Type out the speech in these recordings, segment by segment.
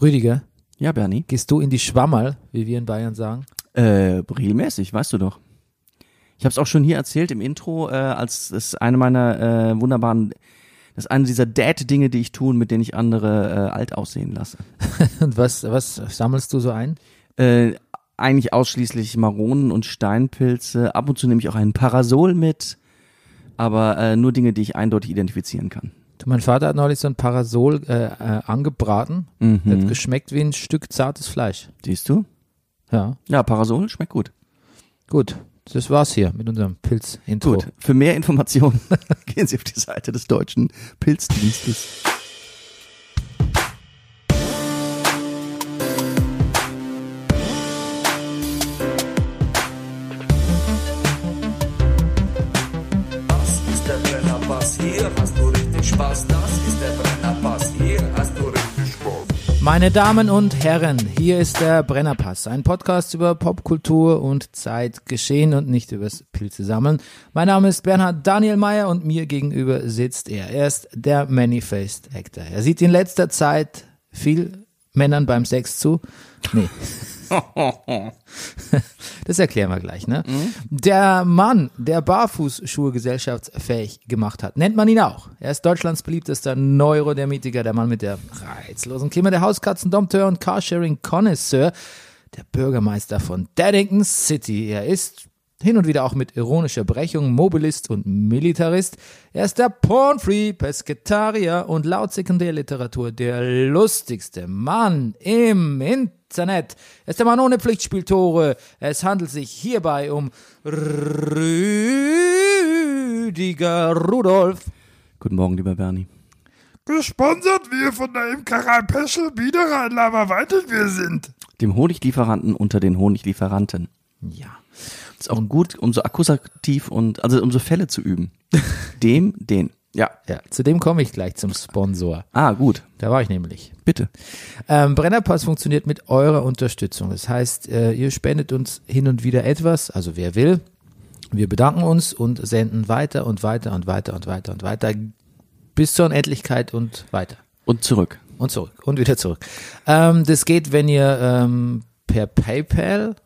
Rüdiger, Ja, Bernie. gehst du in die Schwammerl, wie wir in Bayern sagen? Äh, regelmäßig, weißt du doch. Ich habe es auch schon hier erzählt im Intro, äh, als es eine meiner äh, wunderbaren, das ist eine dieser Dad-Dinge, die ich tun, mit denen ich andere äh, alt aussehen lasse. Und was, was sammelst du so ein? Äh, eigentlich ausschließlich Maronen und Steinpilze. Ab und zu nehme ich auch einen Parasol mit, aber äh, nur Dinge, die ich eindeutig identifizieren kann. Du, mein Vater hat neulich so ein Parasol äh, äh, angebraten. Mhm. Hat geschmeckt wie ein Stück zartes Fleisch. Siehst du? Ja, Ja, Parasol schmeckt gut. gut. Das war's hier mit unserem Pilz-Intro. Gut. Für mehr Informationen gehen Sie auf die Seite des Deutschen Pilzdienstes. Meine Damen und Herren, hier ist der Brennerpass, ein Podcast über Popkultur und Zeitgeschehen und nicht übers Pilze sammeln. Mein Name ist Bernhard Daniel Mayer und mir gegenüber sitzt er. Er ist der Many-Faced Actor. Er sieht in letzter Zeit viel Männern beim Sex zu. Nee. Das erklären wir gleich, ne? Der Mann, der Barfußschuhe gesellschaftsfähig gemacht hat, nennt man ihn auch. Er ist Deutschlands beliebtester Neurodermitiker, der Mann mit der reizlosen Kimme, der Hauskatzen, Dompteur und Carsharing-Connoisseur, der Bürgermeister von Daddington City. Er ist hin und wieder auch mit ironischer Brechung Mobilist und Militarist. Er ist der Pornfree, Pesketarier und laut Sekundärliteratur der lustigste Mann im Internet. Er ist der Mann ohne Pflichtspieltore. Es handelt sich hierbei um Rüdiger Rudolf. Guten Morgen, lieber Bernie. Gesponsert wir von der Imkerei Peschel Biederein, aber weiter wir sind. Dem Honiglieferanten unter den Honiglieferanten. Ja. Ist auch gut, um so akkusativ und, also um so Fälle zu üben. Dem, den. Ja. Ja, zu dem komme ich gleich zum Sponsor. Ah, gut. Da war ich nämlich. Bitte. Ähm, Brennerpass funktioniert mit eurer Unterstützung. Das heißt, äh, ihr spendet uns hin und wieder etwas, also wer will. Wir bedanken uns und senden weiter und weiter und weiter und weiter und weiter bis zur Unendlichkeit und weiter. Und zurück. Und zurück und wieder zurück. Ähm, das geht, wenn ihr ähm, per PayPal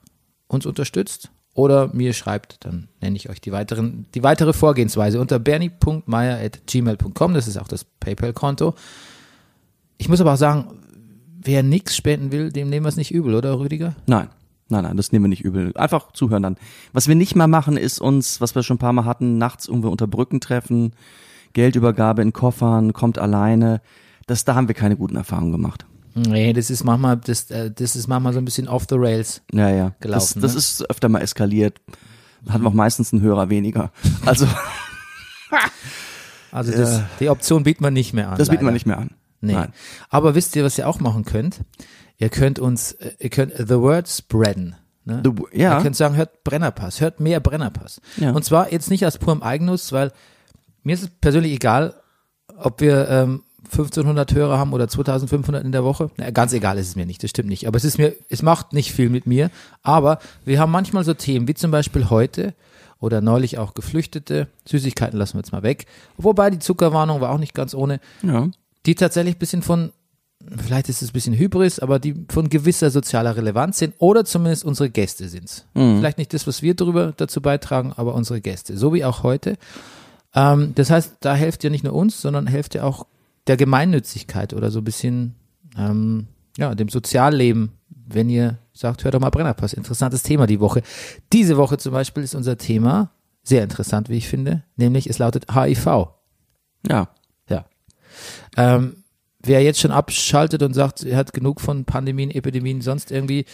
uns unterstützt oder mir schreibt, dann nenne ich euch die weiteren, die weitere Vorgehensweise unter bernie.meier.gmail.com. Das ist auch das PayPal-Konto. Ich muss aber auch sagen, wer nichts spenden will, dem nehmen wir es nicht übel, oder Rüdiger? Nein. Nein, nein, das nehmen wir nicht übel. Einfach zuhören dann. Was wir nicht mal machen, ist uns, was wir schon ein paar Mal hatten, nachts irgendwo unter Brücken treffen, Geldübergabe in Koffern, kommt alleine. Das, da haben wir keine guten Erfahrungen gemacht. Nee, das ist manchmal, das, äh, das ist manchmal so ein bisschen off the rails. Ja, ja. Gelaufen, das, das ne? ist öfter mal eskaliert. Hatten wir auch meistens einen Hörer weniger. Also, Also das, die Option bietet man nicht mehr an. das bietet man nicht mehr an. Nee. Nein. Aber wisst ihr, was ihr auch machen könnt? Ihr könnt uns, äh, ihr könnt the word spreaden. Ne? The- ja. Ihr könnt sagen, hört Brennerpass, hört mehr Brennerpass. Ja. Und zwar jetzt nicht aus purem Eigennutz, weil mir ist es persönlich egal, ob wir ähm, 1500 Hörer haben oder 2500 in der Woche. Na, ganz egal ist es mir nicht, das stimmt nicht. Aber es ist mir, es macht nicht viel mit mir. Aber wir haben manchmal so Themen, wie zum Beispiel heute oder neulich auch Geflüchtete. Süßigkeiten lassen wir jetzt mal weg. Wobei die Zuckerwarnung war auch nicht ganz ohne Ja. die tatsächlich ein bisschen von, vielleicht ist es ein bisschen Hybris, aber die von gewisser sozialer Relevanz sind oder zumindest unsere Gäste sind's. Vielleicht nicht das, was wir darüber dazu beitragen, aber unsere Gäste. So wie auch heute. Ähm, das heißt, da helft ihr nicht nur uns, sondern helft ihr auch der Gemeinnützigkeit oder so ein bisschen, ähm, ja, dem Sozialleben, wenn ihr sagt, hört doch mal Brennerpass. Interessantes Thema die Woche. Diese Woche zum Beispiel ist unser Thema sehr interessant, wie ich finde, nämlich es lautet HIV. Ja. Ja. Ähm, wer jetzt schon abschaltet und sagt, er hat genug von Pandemien, Epidemien, sonst irgendwie,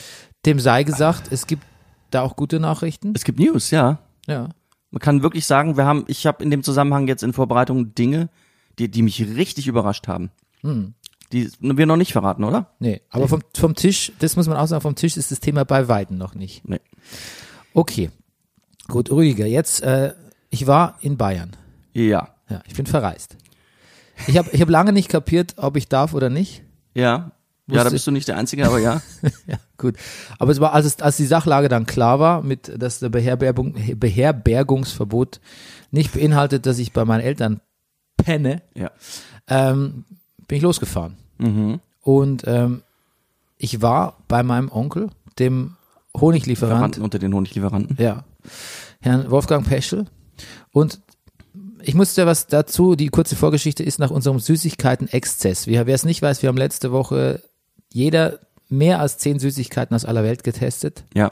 dem sei gesagt, es gibt da auch gute Nachrichten. Es gibt News, ja. Ja. Man kann wirklich sagen, wir haben, ich habe in dem Zusammenhang jetzt in Vorbereitung Dinge, die, die mich richtig überrascht haben. Hm. Die wir noch nicht verraten, oder? Nee, aber vom, vom Tisch, das muss man auch sagen, vom Tisch ist das Thema bei Weitem noch nicht. Nee. Okay. Gut, Rüdiger, jetzt, äh, ich war in Bayern. Ja. Ja, ich bin verreist. Ich habe ich hab lange nicht kapiert, ob ich darf oder nicht. Ja. Ja, da bist du nicht der Einzige, aber ja. Ja, gut. Aber es war, als, es, als die Sachlage dann klar war, mit, dass der Beherbergung, Beherbergungsverbot nicht beinhaltet, dass ich bei meinen Eltern penne, ja. ähm, bin ich losgefahren. Mhm. Und ähm, ich war bei meinem Onkel, dem Honiglieferant, Lieferanten unter den Honiglieferanten. ja, Herrn Wolfgang Peschel. Und ich musste was dazu, die kurze Vorgeschichte ist nach unserem Süßigkeiten-Exzess. Wer wer es nicht weiß, wir haben letzte Woche jeder mehr als zehn Süßigkeiten aus aller Welt getestet. Ja.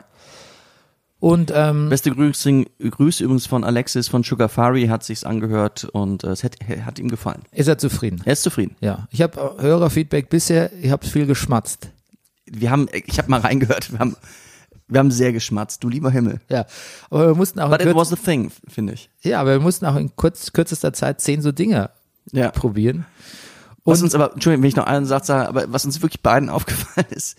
Und ähm, Beste Grüße, Grüße übrigens von Alexis von Sugarfari, hat sich's angehört und äh, es hat, hat ihm gefallen. ist er zufrieden? Er ist zufrieden. Ja. Ich habe Hörerfeedback bisher, ihr habt viel geschmatzt. Wir haben, ich habe mal reingehört, wir haben, wir haben sehr geschmatzt. Du lieber Himmel. Ja. Aber wir mussten auch But in it was a thing, finde ich. ja, aber wir mussten auch in kurz, kürzester Zeit zehn so Dinge Ja. probieren. Was uns aber, Entschuldigung, wenn ich noch einen Satz sage, aber was uns wirklich beiden aufgefallen ist,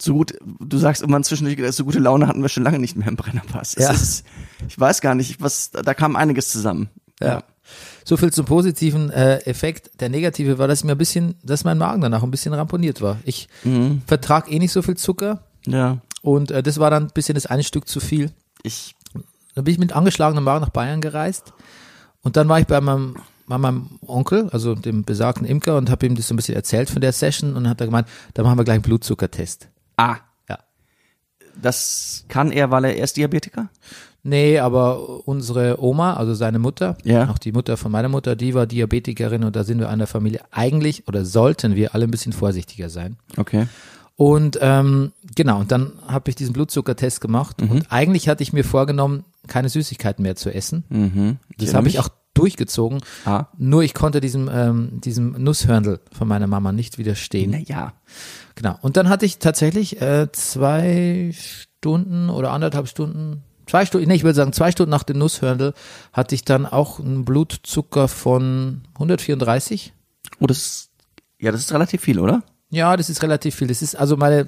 so gut, du sagst irgendwann zwischendurch, so gute Laune hatten wir schon lange nicht mehr im Brennerpass. Ja. Ist, ich weiß gar nicht, was, da kam einiges zusammen. Ja. So viel zum positiven äh, Effekt. Der negative war, dass ich mir ein bisschen, dass mein Magen danach ein bisschen ramponiert war. Ich Mhm. vertrag eh nicht so viel Zucker Ja. und äh, das war dann ein bisschen das eine Stück zu viel. Ich, Dann bin ich mit angeschlagenem Magen nach Bayern gereist und dann war ich bei meinem, bei meinem Onkel, also dem besagten Imker und habe ihm das so ein bisschen erzählt von der Session und hat er gemeint, da machen wir gleich einen Blutzuckertest. Ah, Ja. das kann er, weil er erst Diabetiker? Nee, aber unsere Oma, also seine Mutter, Ja. auch die Mutter von meiner Mutter, die war Diabetikerin und da sind wir an der Familie eigentlich oder sollten wir alle ein bisschen vorsichtiger sein. Okay. Und ähm, genau, und dann habe ich diesen Blutzuckertest gemacht Mhm. und eigentlich hatte ich mir vorgenommen, keine Süßigkeiten mehr zu essen. Mhm. Das habe ich auch durchgezogen. Ah. Nur ich konnte diesem, ähm, diesem Nusshörndl von meiner Mama nicht widerstehen. Naja. Genau. Und dann hatte ich tatsächlich äh, zwei Stunden oder anderthalb Stunden, zwei Stunden, nee, ich würde sagen zwei Stunden nach dem Nusshörndl hatte ich dann auch einen Blutzucker von 134. Oh, das ist, ja, das ist relativ viel, oder? Ja, das ist relativ viel. Das ist also meine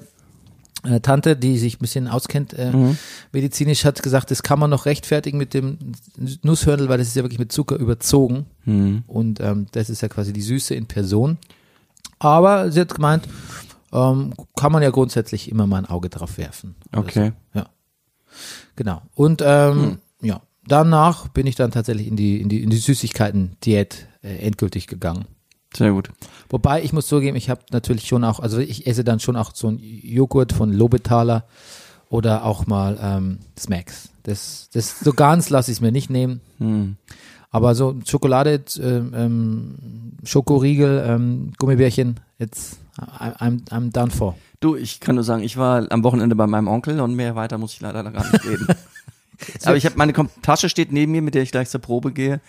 äh, Tante, die sich ein bisschen auskennt äh, medizinisch, hat gesagt, das kann man noch rechtfertigen mit dem Nusshörndl, weil das ist ja wirklich mit Zucker überzogen. Und ähm, das ist ja quasi die Süße in Person. Aber sie hat gemeint, ähm, kann man ja grundsätzlich immer mal ein Auge drauf werfen. oder Okay. So. Ja. Genau. Und ähm, ja, danach bin ich dann tatsächlich in die, in die, in die Süßigkeiten-Diät äh, endgültig gegangen. Sehr gut. Wobei ich muss zugeben, ich habe natürlich schon auch, also ich esse dann schon auch so ein Joghurt von Lobetaler oder auch mal ähm, Smacks. Das, das so ganz lasse ich es mir nicht nehmen. Hm. Aber so Schokolade, ähm, ähm, Schokoriegel, ähm, Gummibärchen, jetzt I'm, I'm done for. Du, ich kann nur sagen, ich war am Wochenende bei meinem Onkel und mehr weiter muss ich leider gar nicht reden. Aber ich habe meine Tasche steht neben mir, mit der ich gleich zur Probe gehe.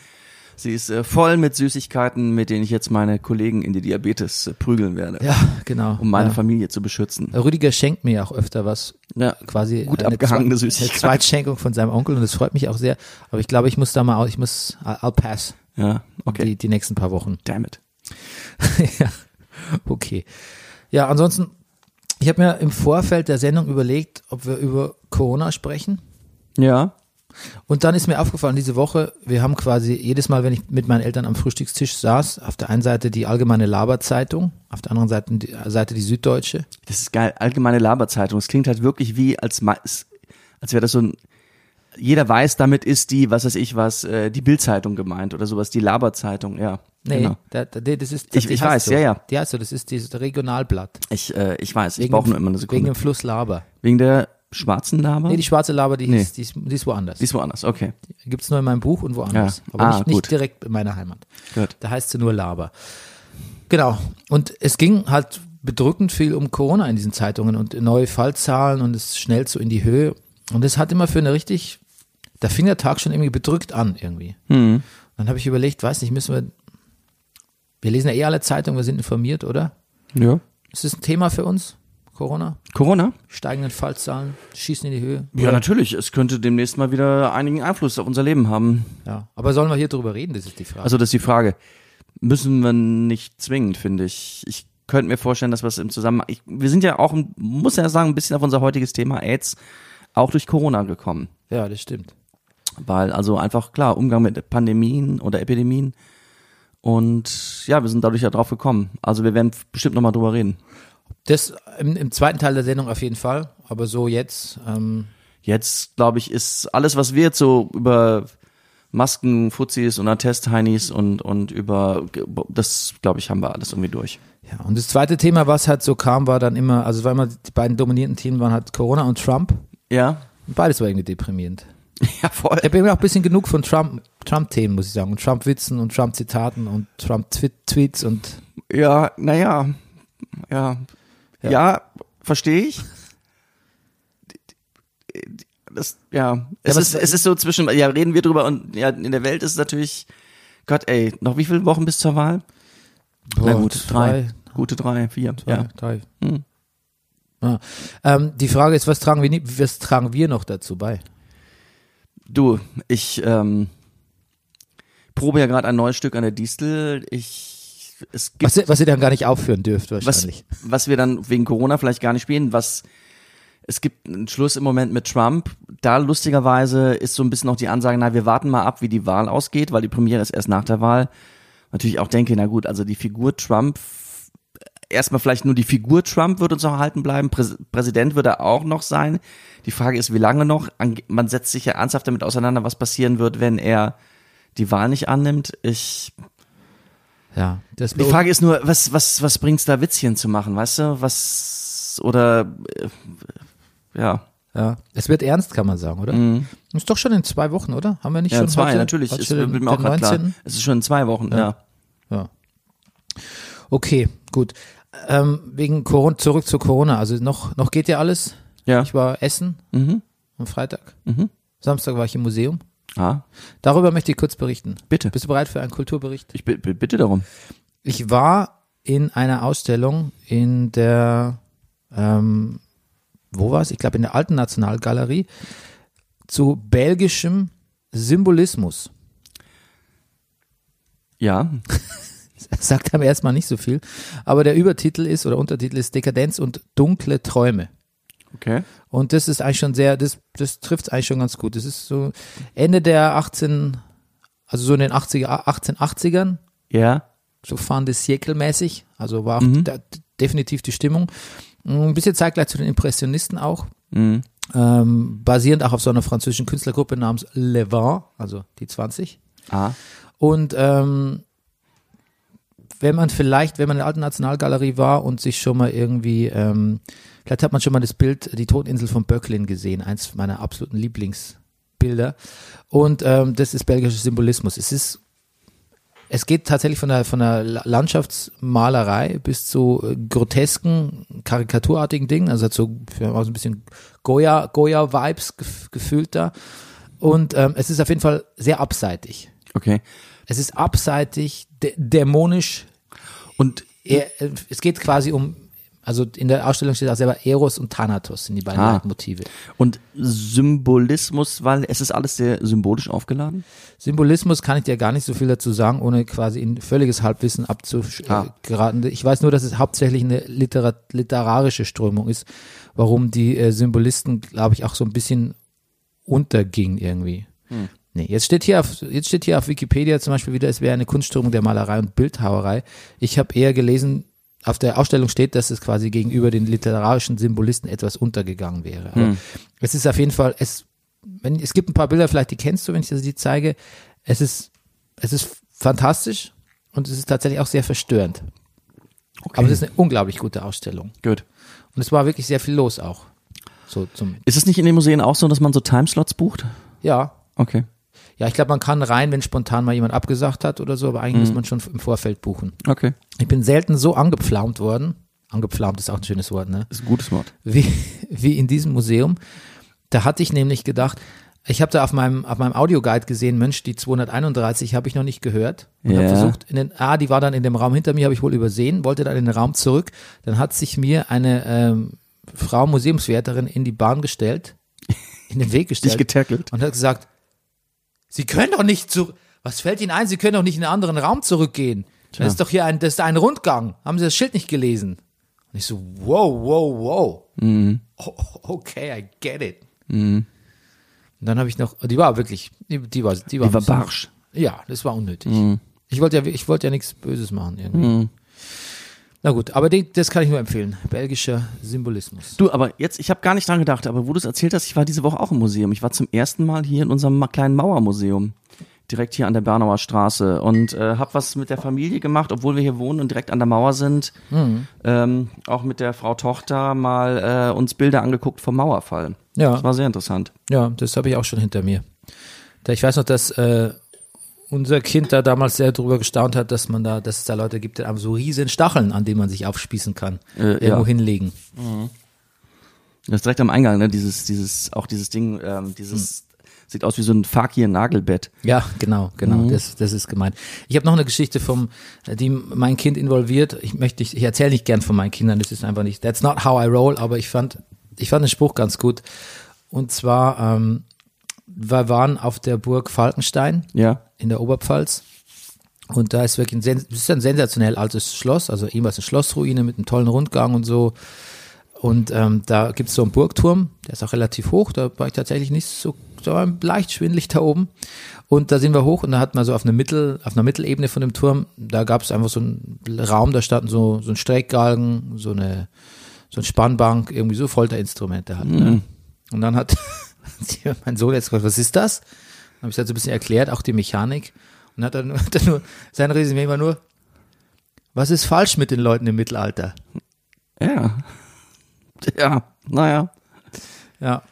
Sie ist äh, voll mit Süßigkeiten, mit denen ich jetzt meine Kollegen in die Diabetes äh, prügeln werde, Ja, genau. um meine ja. Familie zu beschützen. Rüdiger schenkt mir ja auch öfter was, Ja, quasi Gut abgehangene Zwe- Süßigkeit. Eine Zweitschenkung von seinem Onkel und das freut mich auch sehr. Aber ich glaube, ich muss da mal, ich muss, I'll pass ja, okay. die, die nächsten paar Wochen. Damn it. ja, okay. Ja, ansonsten, ich habe mir im Vorfeld der Sendung überlegt, ob wir über Corona sprechen. Ja, Und dann ist mir aufgefallen, diese Woche, wir haben quasi jedes Mal, wenn ich mit meinen Eltern am Frühstückstisch saß, auf der einen Seite die allgemeine Laberzeitung, auf der anderen Seite die, Seite die Süddeutsche. das ist geil. Allgemeine Laberzeitung. Es klingt halt wirklich wie, als, als wäre das so ein, jeder weiß, damit ist die, was weiß ich was, äh, die Bildzeitung gemeint oder sowas, die Laberzeitung, ja. Nee, Genau. da, da, das ist, Ich- die ich heißt weiß, so. ja, ja. Die heißt so, das ist dieses Regionalblatt. Ich, äh, ich weiß, ich Wegen brauche dem- nur immer eine Wegen Sekunde. dem Fluss Laber. Wegen der schwarzen Laber? Nee, die schwarze Laber, die, Nee. ist, die, ist, die ist woanders. die ist woanders, okay. Gibt's nur in meinem Buch und woanders. Ja. Aber Ah, nicht, nicht direkt in meiner Heimat. Gut. Da heißt sie nur Laber. Genau. Und es ging halt bedrückend viel um Corona in diesen Zeitungen und neue Fallzahlen und es schnell so in die Höhe. Und es hat immer für eine richtig, da fing der Tag schon irgendwie bedrückt an irgendwie. Hm. Dann habe ich überlegt, weiß nicht, müssen wir, wir lesen ja eh alle Zeitungen, wir sind informiert, oder? Ja. Ist das ein Thema für uns, Corona? Corona? Steigenden Fallzahlen, schießen in die Höhe? Ja, Oder- natürlich. Es könnte demnächst mal wieder einigen Einfluss auf unser Leben haben. Ja. Aber sollen wir hier drüber reden? Das ist die Frage. Also das ist die Frage. Müssen wir nicht zwingend, finde ich. Ich könnte mir vorstellen, dass wir es im Zusammenhang. Ich, wir sind ja auch, muss ja sagen, ein bisschen auf unser heutiges Thema AIDS auch durch Corona gekommen. ja, das stimmt. Weil, also einfach klar, Umgang mit Pandemien oder Epidemien. Und ja, wir sind dadurch ja drauf gekommen. Also wir werden bestimmt nochmal drüber reden. Das im, im zweiten Teil der Sendung auf jeden Fall. Aber so jetzt, ähm, Jetzt, glaube ich, ist alles, was wir jetzt so über Masken, Fuzis und Attest-Heinis und, und über, das glaube ich, haben wir alles irgendwie durch. Ja, und das zweite Thema, was halt so kam, war dann immer, also weil immer die beiden dominierenden Themen waren halt Corona und Trump. Ja? Und beides war irgendwie deprimierend. Ja, voll. Ich habe irgendwie auch ein bisschen genug von Trump, Trump-Themen, muss ich sagen. Und Trump-Witzen und Trump-Zitaten und Trump-Tweets und Ja, naja, ja, Ja. ja, verstehe ich. Das, ja, es, was- ist, es ist so zwischen, ja, reden wir drüber und ja, in der Welt ist es natürlich, Gott, ey, noch wie viele Wochen bis zur Wahl? Na Boah, gut, drei, gute drei, vier, Zwei, ja. drei. Hm. Ja. Ähm, die Frage ist, was tragen wir, was tragen wir noch dazu bei? Du, ich ähm, probe ja gerade ein neues Stück an der Distel. Ich, es gibt Was, ihr- was ihr dann gar nicht aufführen dürft was, wahrscheinlich. was wir dann wegen Corona vielleicht gar nicht spielen, was es gibt einen Schluss im Moment mit Trump. Da lustigerweise ist so ein bisschen noch die Ansage, na, wir warten mal ab, wie die Wahl ausgeht, weil die Premiere ist erst nach der Wahl. Natürlich auch denke, na gut, also die Figur Trump, erstmal vielleicht nur die Figur Trump wird uns noch erhalten bleiben. Präs Präsident wird er auch noch sein. Die Frage ist, wie lange noch? An- Man setzt sich ja ernsthaft damit auseinander, was passieren wird, wenn er die Wahl nicht annimmt. Ich Ja, das die Frage ist nur, was, was, was bringt's da Witzchen zu machen, weißt du? Was, oder, äh, ja. ja, es wird ernst, kann man sagen, oder? Ist doch schon in zwei Wochen, oder? Haben wir nicht Ja, schon zwei, heute, natürlich. heute Ist den, mir auch grad klar. 19.? Es ist schon in zwei Wochen, ja. Ja. Okay, gut. Ähm, wegen Corona, zurück zu Corona. Also noch, noch geht ja alles. Ja. Ich war essen Mhm. am Freitag. Mhm. Samstag war ich im Museum. Ah, Darüber möchte ich kurz berichten. bitte. Bist du bereit für einen Kulturbericht? Ich bi- bi- bitte darum. Ich war in einer Ausstellung in der, ähm, wo war es? Ich glaube in der Alten Nationalgalerie zu belgischem Symbolismus. Ja. Sagt einem erstmal nicht so viel, aber der Übertitel ist oder Untertitel ist Dekadenz und dunkle Träume. Okay. Und das ist eigentlich schon sehr, das, das trifft es eigentlich schon ganz gut. Das ist so Ende der 18, also so in den 80er, 1880ern, Ja. so fahren das mäßig. Also war Mhm. da, definitiv die Stimmung. Ein bisschen zeitgleich zu den Impressionisten auch. Mhm. Ähm, basierend auch auf so einer französischen Künstlergruppe namens Le Vent, also die 20. Ah. Und ähm, wenn man vielleicht, wenn man in der alten Nationalgalerie war und sich schon mal irgendwie, ähm, vielleicht hat man schon mal das Bild, die Todeninsel von Böcklin gesehen, eins meiner absoluten Lieblingsbilder. Und ähm, das ist belgischer Symbolismus. Es ist, es geht tatsächlich von der, von der La- Landschaftsmalerei bis zu äh, grotesken, karikaturartigen Dingen, also hat so, so ein bisschen Goya, Goya-Vibes gef gefühlt da. Und ähm, es ist auf jeden Fall sehr abseitig. Okay. Es ist abseitig, dä dämonisch. Und Er, äh, es geht quasi um, also in der Ausstellung steht auch selber Eros und Thanatos sind die beiden Ah. Leitmotive. Und Symbolismus, weil es ist alles sehr symbolisch aufgeladen. Symbolismus kann ich dir gar nicht so viel dazu sagen, ohne quasi in völliges Halbwissen Ah. abzugeraten. Ich weiß nur, dass es hauptsächlich eine Literat literarische Strömung ist, warum die äh, Symbolisten, glaube ich, auch so ein bisschen unterging irgendwie. Hm. Nee, jetzt steht hier auf, jetzt steht hier auf Wikipedia zum Beispiel wieder, es wäre eine Kunstströmung der Malerei und Bildhauerei. Ich habe eher gelesen, auf der Ausstellung steht, dass es quasi gegenüber den literarischen Symbolisten etwas untergegangen wäre. Hm. es ist auf jeden Fall, es, wenn, es gibt ein paar Bilder, vielleicht die kennst du, wenn ich dir die zeige. Es ist, es ist fantastisch und es ist tatsächlich auch sehr verstörend. Aber es ist eine unglaublich gute Ausstellung. Gut. Und es war wirklich sehr viel los auch. So zum, Ist es nicht in den Museen auch so, dass man so Timeslots bucht? ja. Okay. Ja, ich glaube, man kann rein, wenn spontan mal jemand abgesagt hat oder so, aber eigentlich muss man schon im Vorfeld buchen. Okay. Ich bin selten so angepflaumt worden. Angepflaumt ist auch ein schönes Wort, ne? Das ist ein gutes Wort. Wie, wie in diesem Museum. Da hatte ich nämlich gedacht, ich habe da auf meinem, auf meinem Audioguide gesehen, Mensch, die 231 habe ich noch nicht gehört. Und habe Ja. versucht, in den, ah, die war dann in dem Raum hinter mir, habe ich wohl übersehen, wollte dann in den Raum zurück. Dann hat sich mir eine ähm, Frau Museumswärterin in die Bahn gestellt, in den Weg Dich gestellt getackelt. und hat gesagt, Sie können doch nicht zu, was fällt Ihnen ein? Sie können doch nicht in einen anderen Raum zurückgehen. Das ist doch hier ein, das ist ein Rundgang. Haben Sie das Schild nicht gelesen? Und ich so, wow, wow, wow. Mhm. Oh, okay, I get it. Und dann habe ich noch, die war wirklich, die, die war, die war, Die war barsch. Ja, das war unnötig. Mhm. Ich wollte ja, ich wollte ja nichts Böses machen irgendwie. Na gut, aber den, das kann ich nur empfehlen. Belgischer Symbolismus. Du, aber jetzt, ich habe gar nicht dran gedacht, aber wo du es erzählt hast, ich war diese Woche auch im Museum. Ich war zum ersten Mal hier in unserem kleinen Mauermuseum. direkt hier an der Bernauer Straße und äh, habe was mit der Familie gemacht, obwohl wir hier wohnen und direkt an der Mauer sind. Ähm, auch mit der Frau Tochter mal äh, uns Bilder angeguckt vom Mauerfall. Ja. Das war sehr interessant. Ja, das habe ich auch schon hinter mir. Ich weiß noch, dass äh, unser Kind da damals sehr drüber gestaunt hat, dass man da, dass es da Leute gibt, die haben so riesen Stacheln, an denen man sich aufspießen kann, Äh, irgendwo ja. hinlegen. Das ist direkt am Eingang, ne? Dieses, dieses, auch dieses Ding, ähm, dieses sieht aus wie so ein Fakir-Nagelbett. Ja, genau, genau, das, das ist gemeint. Ich habe noch eine Geschichte vom, die mein Kind involviert. Ich möchte, nicht- ich erzähle nicht gern von meinen Kindern, das ist einfach nicht, that's not how I roll, aber ich fand, ich fand den Spruch ganz gut. Und zwar, ähm, wir waren auf der Burg Falkenstein Ja. in der Oberpfalz. Und da ist wirklich ein, ist ein sensationell altes Schloss, also ehemals eine Schlossruine mit einem tollen Rundgang und so. Und ähm, da gibt's so einen Burgturm, der ist auch relativ hoch, da war ich tatsächlich nicht so, da war leicht schwindelig da oben. Und da sind wir hoch und da hat man so auf einer Mittel, auf einer Mittelebene von dem Turm, da gab's einfach so einen Raum, da standen so, so ein Streckgalgen, so eine, so ein Spannbank, irgendwie so Folterinstrumente halt. Ne? Und dann hat mein Sohn jetzt gefragt, was ist das? Dann habe ich das so ein bisschen erklärt, auch die Mechanik. Und hat dann, hat dann nur, sein Resümee war nur, was ist falsch mit den Leuten im Mittelalter? Ja. Ja, naja. Ja.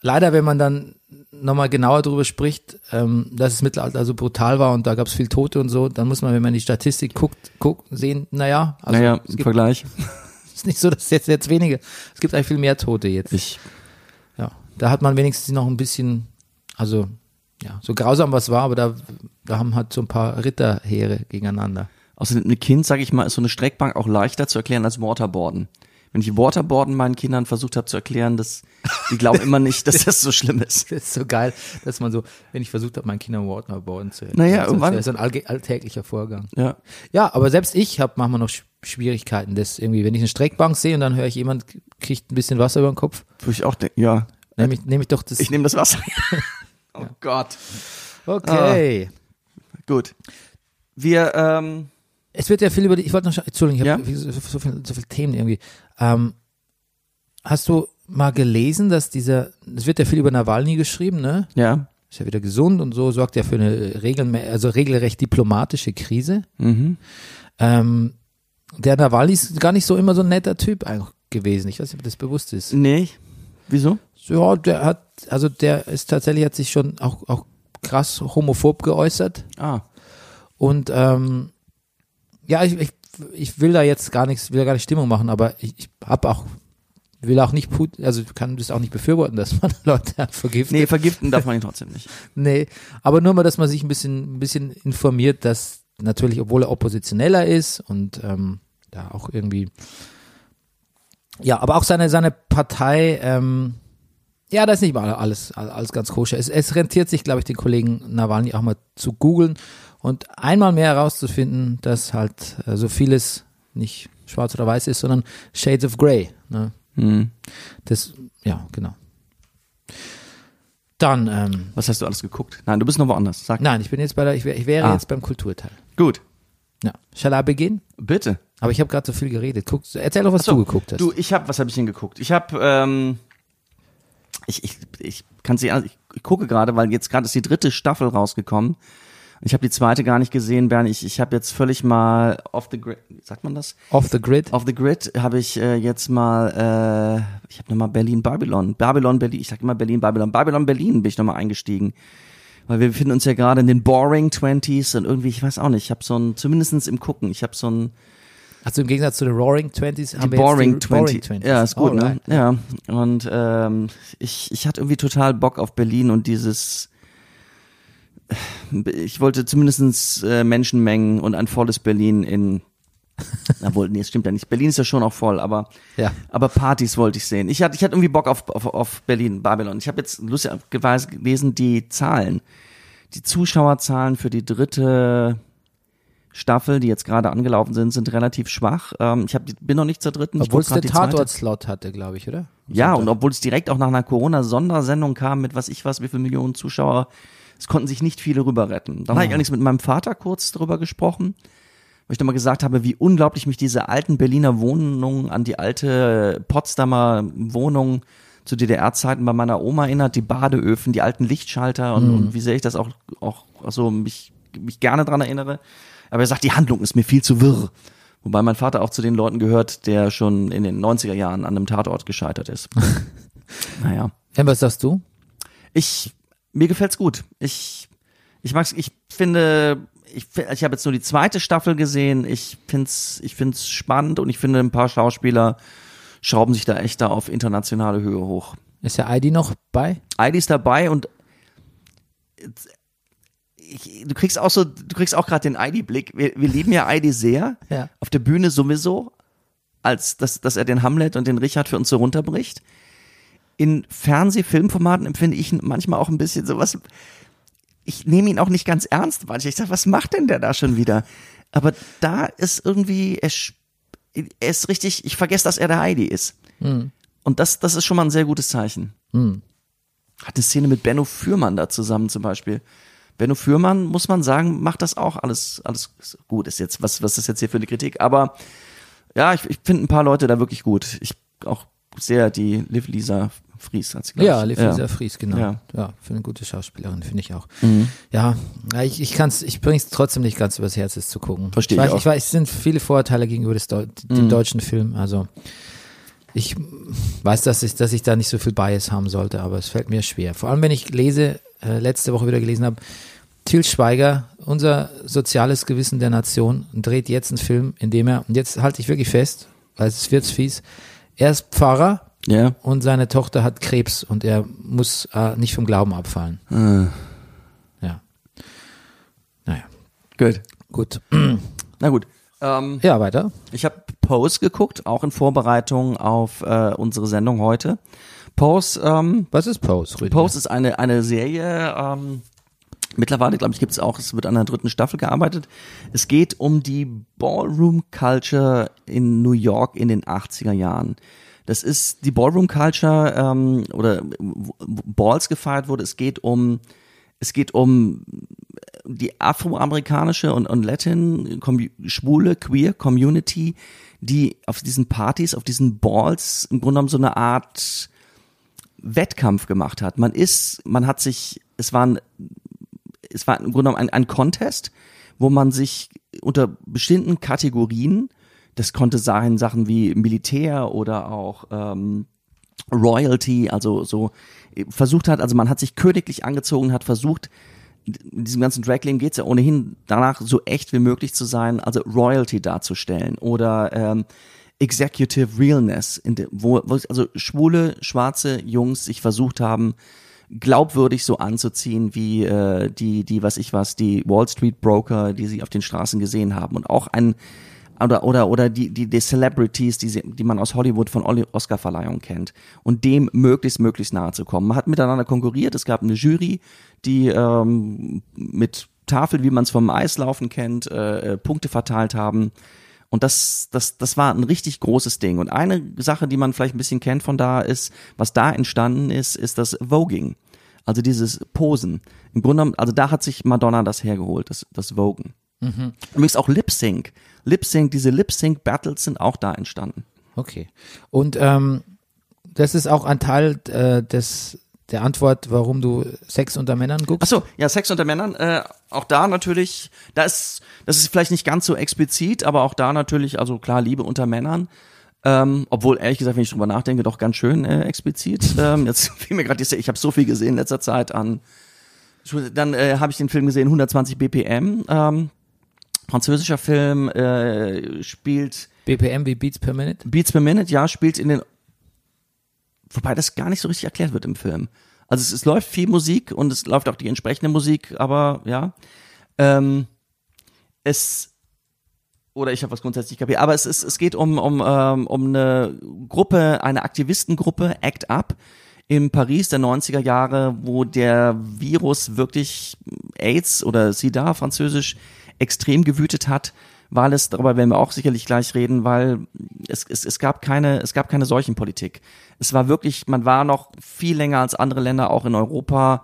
Leider, wenn man dann nochmal genauer drüber spricht, ähm, dass das Mittelalter so brutal war und da gab es viel Tote und so, dann muss man, wenn man die Statistik guckt, guckt sehen, naja, also naja, es im Vergleich. ist nicht so, dass es jetzt, jetzt wenige, es gibt eigentlich viel mehr Tote jetzt. Ich, da hat man wenigstens noch ein bisschen, also ja, so grausam was war, aber da, da haben halt so ein paar Ritterheere gegeneinander. außerdem ein Kind, sag ich mal, ist so eine Streckbank auch leichter zu erklären als Waterboarden. Wenn ich Waterboarden meinen Kindern versucht habe zu erklären, dass die glauben immer nicht, dass das so schlimm ist. Das ist so geil, dass man so, wenn ich versucht habe, meinen Kindern Waterboarden zu Naja, das irgendwann- ist so ein alltäglicher Vorgang. Ja. Ja, aber selbst ich habe manchmal noch Sch- Schwierigkeiten, das irgendwie, wenn ich eine Streckbank sehe und dann höre ich jemand kriegt ein bisschen Wasser über den Kopf, Wo ich auch denke, ja, nehme ich, nehm ich doch das. ich nehme das Wasser. oh Gott. okay. Gut. Wir, ähm, Es wird ja viel über die, ich wollte noch, Entschuldigung, ich Ja? habe so, so, viel, so viele Themen irgendwie. Ähm, hast du mal gelesen, dass dieser, es wird ja viel über Nawalny geschrieben, ne? ja. Ist ja wieder gesund und so, sorgt ja für eine regelmä also regelrecht diplomatische Krise. Mhm. Ähm, der Nawalny ist gar nicht so immer so ein netter Typ gewesen. Ich weiß nicht, ob das bewusst ist. Nee. Wieso? Ja, der hat, also der ist tatsächlich, hat sich schon auch, auch krass homophob geäußert. Ah. Und ähm, ja, ich, ich, ich will da jetzt gar nichts, will da gar nicht Stimmung machen, aber ich, ich habe auch, will auch nicht Putin, also kann das auch nicht befürworten, dass man Leute vergiftet. Nee, vergiften darf man ihn trotzdem nicht. Nee, aber nur mal, dass man sich ein bisschen, ein bisschen informiert, dass natürlich, obwohl er Oppositioneller ist und ähm, da auch irgendwie, ja, aber auch seine, seine Partei, ähm, ja, da ist nicht mal alles, alles ganz koscher. Es, es rentiert sich, glaube ich, den Kollegen Nawalny auch mal zu googeln und einmal mehr herauszufinden, dass halt äh, so vieles nicht schwarz oder weiß ist, sondern Shades of Grey. Ne? Hm. Das, ja, genau. Dann, ähm, Was hast du alles geguckt? Nein, du bist noch woanders. Sag. Nein, ich bin jetzt bei der, ich, wär, ich wäre Ah. jetzt beim Kulturteil. Gut. Ja. Shall I begin? Bitte. Aber ich habe gerade so viel geredet. Guck, erzähl doch, was so, du geguckt hast. Du, ich habe, was habe ich denn geguckt? Ich habe, ähm, ich, ich, ich kann sie, ich, ich gucke gerade, weil jetzt gerade ist die dritte Staffel rausgekommen. Ich habe die zweite gar nicht gesehen, Bernd. Ich, ich habe jetzt völlig mal off the grid, sagt man das? Off the Grid. Off the grid habe ich äh, jetzt mal, äh, ich habe nochmal Berlin Babylon, Babylon Berlin, ich sag immer Berlin Babylon, Babylon Berlin bin ich nochmal eingestiegen. Weil wir befinden uns ja gerade in den Boring Twenties und irgendwie, ich weiß auch nicht, ich habe so ein, zumindestens im Gucken, ich habe so ein, Also im Gegensatz zu den Roaring Twenties haben die wir Boring jetzt die 20. Boring 20s. Ja, ist gut, Alright. ne? Ja. Und ähm, ich, ich hatte irgendwie total Bock auf Berlin und dieses ich wollte zumindestens äh, Menschenmengen und ein volles Berlin in Obwohl, nee, das stimmt ja nicht. Berlin ist ja schon auch voll, aber Ja. aber Partys wollte ich sehen. Ich hatte, ich hatte irgendwie Bock auf, auf, auf Berlin, Babylon. Ich habe jetzt lustigerweise gelesen, die Zahlen, die Zuschauerzahlen für die dritte Staffel, die jetzt gerade angelaufen sind, sind relativ schwach. Ähm, ich hab, bin noch nicht zur dritten. Obwohl es zweite. Tatort-Slot hatte, glaube ich, oder? Ja, und obwohl es direkt auch nach einer Corona-Sondersendung kam mit was ich was, wie viele Millionen Zuschauer, es konnten sich nicht viele rüber retten. Dann habe ich allerdings mit meinem Vater kurz darüber gesprochen, wo ich nochmal gesagt habe, wie unglaublich mich diese alten Berliner Wohnungen an die alte Potsdamer Wohnung zu DDR-Zeiten bei meiner Oma erinnert, die Badeöfen, die alten Lichtschalter und, und wie sehr ich das auch, auch so mich, mich gerne dran erinnere. Aber er sagt, die Handlung ist mir viel zu wirr. Wobei mein Vater auch zu den Leuten gehört, der schon in den 90er Jahren an einem Tatort gescheitert ist. naja. Ja, was sagst du? Ich, mir gefällt's gut. Ich, ich mag's, ich finde, ich, ich habe jetzt nur die zweite Staffel gesehen. Ich find's, ich find's spannend und ich finde, ein paar Schauspieler schrauben sich da echt da auf internationale Höhe hoch. Ist der ID noch bei? Heidi ist dabei und ich, du kriegst auch so, du kriegst auch gerade den Heidi-Blick. Wir, wir lieben ja Heidi sehr. Ja. Auf der Bühne sowieso, als dass, dass er den Hamlet und den Richard für uns so runterbricht. In Fernseh-Filmformaten empfinde ich ihn manchmal auch ein bisschen sowas. Ich nehme ihn auch nicht ganz ernst manchmal. Ich sage, was macht denn der da schon wieder? Aber da ist irgendwie, er, er ist richtig, ich vergesse, dass er der Heidi ist. Und das, das ist schon mal ein sehr gutes Zeichen hat eine Szene mit Benno Fürmann da zusammen zum Beispiel. Benno Fürmann, muss man sagen, macht das auch alles, alles gut. Ist jetzt, was, was ist jetzt hier für eine Kritik? Aber ja, ich, ich finde ein paar Leute da wirklich gut. Ich auch sehr die Liv Lisa Fries hat sie, glaub Ja. Liv Lisa Fries, genau. Ja. Ja. für eine gute Schauspielerin, finde ich auch. Mhm. Ja, ja, ich, ich kann's, ich bring's trotzdem nicht ganz übers Herz, es zu gucken. Versteh ich. ich Weiß, auch. ich weiß, es sind viele Vorurteile gegenüber des Deu dem Mhm. deutschen Film, also ich weiß, dass ich, dass ich da nicht so viel Bias haben sollte, aber es fällt mir schwer. Vor allem, wenn ich lese, äh, letzte Woche wieder gelesen habe, Til Schweiger, unser soziales Gewissen der Nation, dreht jetzt einen Film, in dem er, und jetzt halte ich wirklich fest, weil es wird fies, er ist Pfarrer Ja. und seine Tochter hat Krebs und er muss äh, nicht vom Glauben abfallen. Ja. Naja, Gut. gut. Na gut. Ähm, Ja, weiter. ich habe Pose geguckt, auch in Vorbereitung auf äh, unsere Sendung heute. Pose, ähm, Was ist Pose, Rüdiger? Post ist eine, eine Serie, ähm, mittlerweile, glaube ich, gibt es auch, es wird an der dritten Staffel gearbeitet. Es geht um die Ballroom Culture in New York in den 80er Jahren. Das ist die Ballroom Culture ähm, oder Balls gefeiert wurde. Es geht um es geht um die afroamerikanische und, und Latin schwule queer Community, die auf diesen Partys, auf diesen Balls im Grunde genommen so eine Art Wettkampf gemacht hat. Man ist, man hat sich, es war ein, es war im Grunde genommen ein, ein Contest, wo man sich unter bestimmten Kategorien, das konnte sein Sachen wie Militär oder auch ähm, Royalty, also so versucht hat, also man hat sich königlich angezogen, hat versucht, in diesem ganzen Drag-Leben geht es ja ohnehin danach, so echt wie möglich zu sein, also Royalty darzustellen oder ähm, Executive Realness, wo, wo also schwule, schwarze Jungs sich versucht haben, glaubwürdig so anzuziehen wie äh, die, die, was ich was, die Wall Street Broker, die sie auf den Straßen gesehen haben und auch ein oder oder oder die die, die Celebrities, die sie, die man aus Hollywood von Oli- Oscarverleihungen kennt und dem möglichst möglichst nahe zu kommen. Man hat miteinander konkurriert. Es gab eine Jury, die ähm, mit Tafel, wie man es vom Eislaufen kennt, äh, äh, Punkte verteilt haben. Und das, das, das war ein richtig großes Ding. Und eine Sache, die man vielleicht ein bisschen kennt von da, ist, was da entstanden ist, ist das Voging. Also dieses Posen. Im Grunde genommen, also da hat sich Madonna das hergeholt, das, das Vogen. Übrigens auch Lip Sync. Lip Sync, diese Lip Sync Battles sind auch da entstanden. Okay. Und ähm, das ist auch ein Teil äh, des der Antwort, warum du Sex unter Männern guckst. Ach so, ja, Sex unter Männern, äh, auch da natürlich, da ist, das ist vielleicht nicht ganz so explizit, aber auch da natürlich, also klar, Liebe unter Männern. Ähm, obwohl, ehrlich gesagt, wenn ich drüber nachdenke, doch ganz schön äh, explizit. Ähm, jetzt fiel mir gerade, ich habe so viel gesehen in letzter Zeit an. Dann äh, habe ich den Film gesehen, 120 BPM. Ähm, französischer Film, äh, spielt BPM wie Beats per Minute. Beats per Minute, ja, spielt in den. Wobei das gar nicht so richtig erklärt wird im Film. Also es, es läuft viel Musik und es läuft auch die entsprechende Musik, aber ja. Ähm, es oder ich habe was grundsätzlich kapiert, aber es ist, es geht um, um, ähm, um eine Gruppe, eine Aktivistengruppe, Act Up, in Paris der 90er Jahre, wo der Virus wirklich AIDS oder SIDA, französisch, extrem gewütet hat, weil es, darüber werden wir auch sicherlich gleich reden, weil es, es, es gab keine, es gab keine Seuchenpolitik. Es war wirklich, man war noch viel länger als andere Länder, auch in Europa,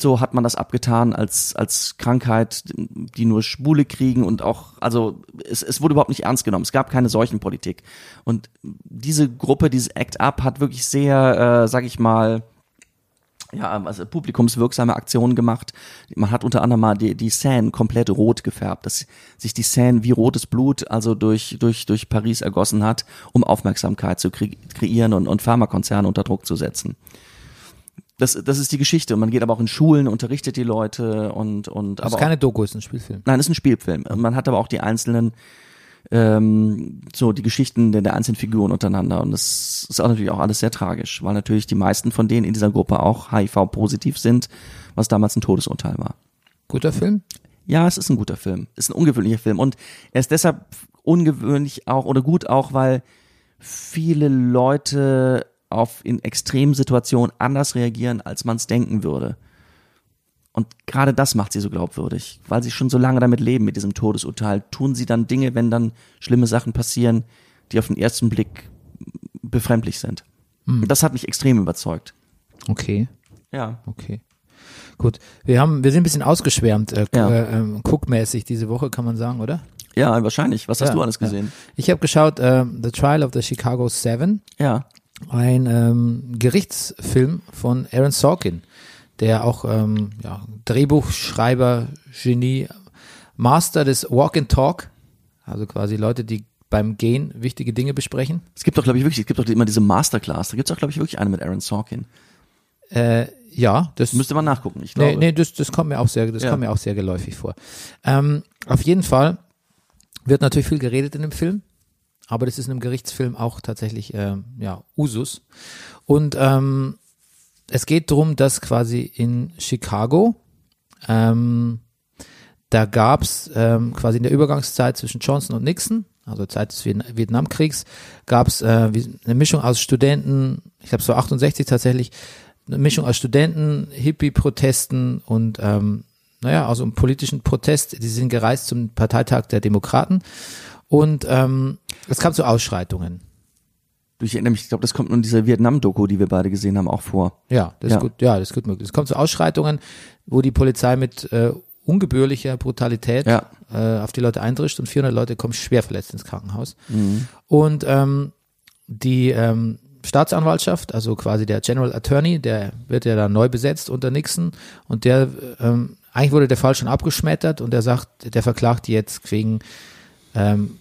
so hat man das abgetan als, als Krankheit, die nur Schwule kriegen und auch, also es, es wurde überhaupt nicht ernst genommen. Es gab keine Seuchenpolitik. Und diese Gruppe, dieses Act Up, hat wirklich sehr, äh, sag ich mal, ja, also publikumswirksame Aktionen gemacht. Man hat unter anderem mal die, die Seine komplett rot gefärbt, dass sich die Seine wie rotes Blut also durch, durch, durch Paris ergossen hat, um Aufmerksamkeit zu kre kreieren und, und Pharmakonzerne unter Druck zu setzen. Das, das ist die Geschichte. Man geht aber auch in Schulen, unterrichtet die Leute und, und Das aber ist keine Doku, ist ein Spielfilm. Nein, das ist ein Spielfilm. Man hat aber auch die einzelnen, ähm, so die Geschichten der, der einzelnen Figuren untereinander. Und das ist auch natürlich auch alles sehr tragisch, weil natürlich die meisten von denen in dieser Gruppe auch HIV-positiv sind, was damals ein Todesurteil war. Guter Film? Ja, es ist ein guter Film. Es ist ein ungewöhnlicher Film. Und er ist deshalb ungewöhnlich auch oder gut auch, weil viele Leute auf in extremen Situationen anders reagieren, als man es denken würde. Und gerade das macht sie so glaubwürdig, weil sie schon so lange damit leben, mit diesem Todesurteil. Tun sie dann Dinge, wenn dann schlimme Sachen passieren, die auf den ersten Blick befremdlich sind. Und das hat mich extrem überzeugt. Okay, Ja. okay. Gut, wir haben, wir sind ein bisschen ausgeschwärmt, äh, Ja. äh, ähm, guckmäßig diese Woche, kann man sagen, oder? Ja, wahrscheinlich. Was hast Ja, du alles ja. gesehen? Ich habe geschaut, äh, The Trial of the Chicago Seven, Ja. ein ähm, Gerichtsfilm von Aaron Sorkin, der auch ähm, ja, Drehbuchschreiber, Genie, Master des Walk and Talk, also quasi Leute, die beim Gehen wichtige Dinge besprechen. Es gibt doch, glaube ich, wirklich, es gibt doch immer diese Masterclass. Da gibt es auch, glaube ich, wirklich eine mit Aaron Sorkin. Äh, ja, das Müsste man nachgucken. Ich glaube. Nee, nee, das, das kommt mir auch sehr, das Ja. kommt mir auch sehr geläufig vor. Ähm, auf jeden Fall wird natürlich viel geredet in dem Film, aber das ist in einem Gerichtsfilm auch tatsächlich ähm, ja Usus. Und ähm, es geht darum, dass quasi in Chicago ähm, da gab's ähm, quasi in der Übergangszeit zwischen Johnson und Nixon, also Zeit des Vietna- Vietnamkriegs, gab's äh, wie- eine Mischung aus Studenten, ich glaube so 68 tatsächlich, eine Mischung aus Studenten, Hippie-Protesten und ähm, naja, also einem politischen Protest. Die sind gereist zum Parteitag der Demokraten und ähm, es kam zu Ausschreitungen. Ich erinnere mich, ich glaube, das kommt nur in dieser Vietnam-Doku, die wir beide gesehen haben, auch vor. Ja, das Ja. ist gut. Ja, das ist gut möglich. Es kommt zu Ausschreitungen, wo die Polizei mit äh, ungebührlicher Brutalität Ja. äh, auf die Leute eindrischt und 400 Leute kommen schwer verletzt ins Krankenhaus. Und ähm, die ähm, Staatsanwaltschaft, also quasi der General Attorney, der wird ja dann neu besetzt unter Nixon und der ähm, eigentlich wurde der Fall schon abgeschmettert und der sagt, der verklagt die jetzt wegen ähm,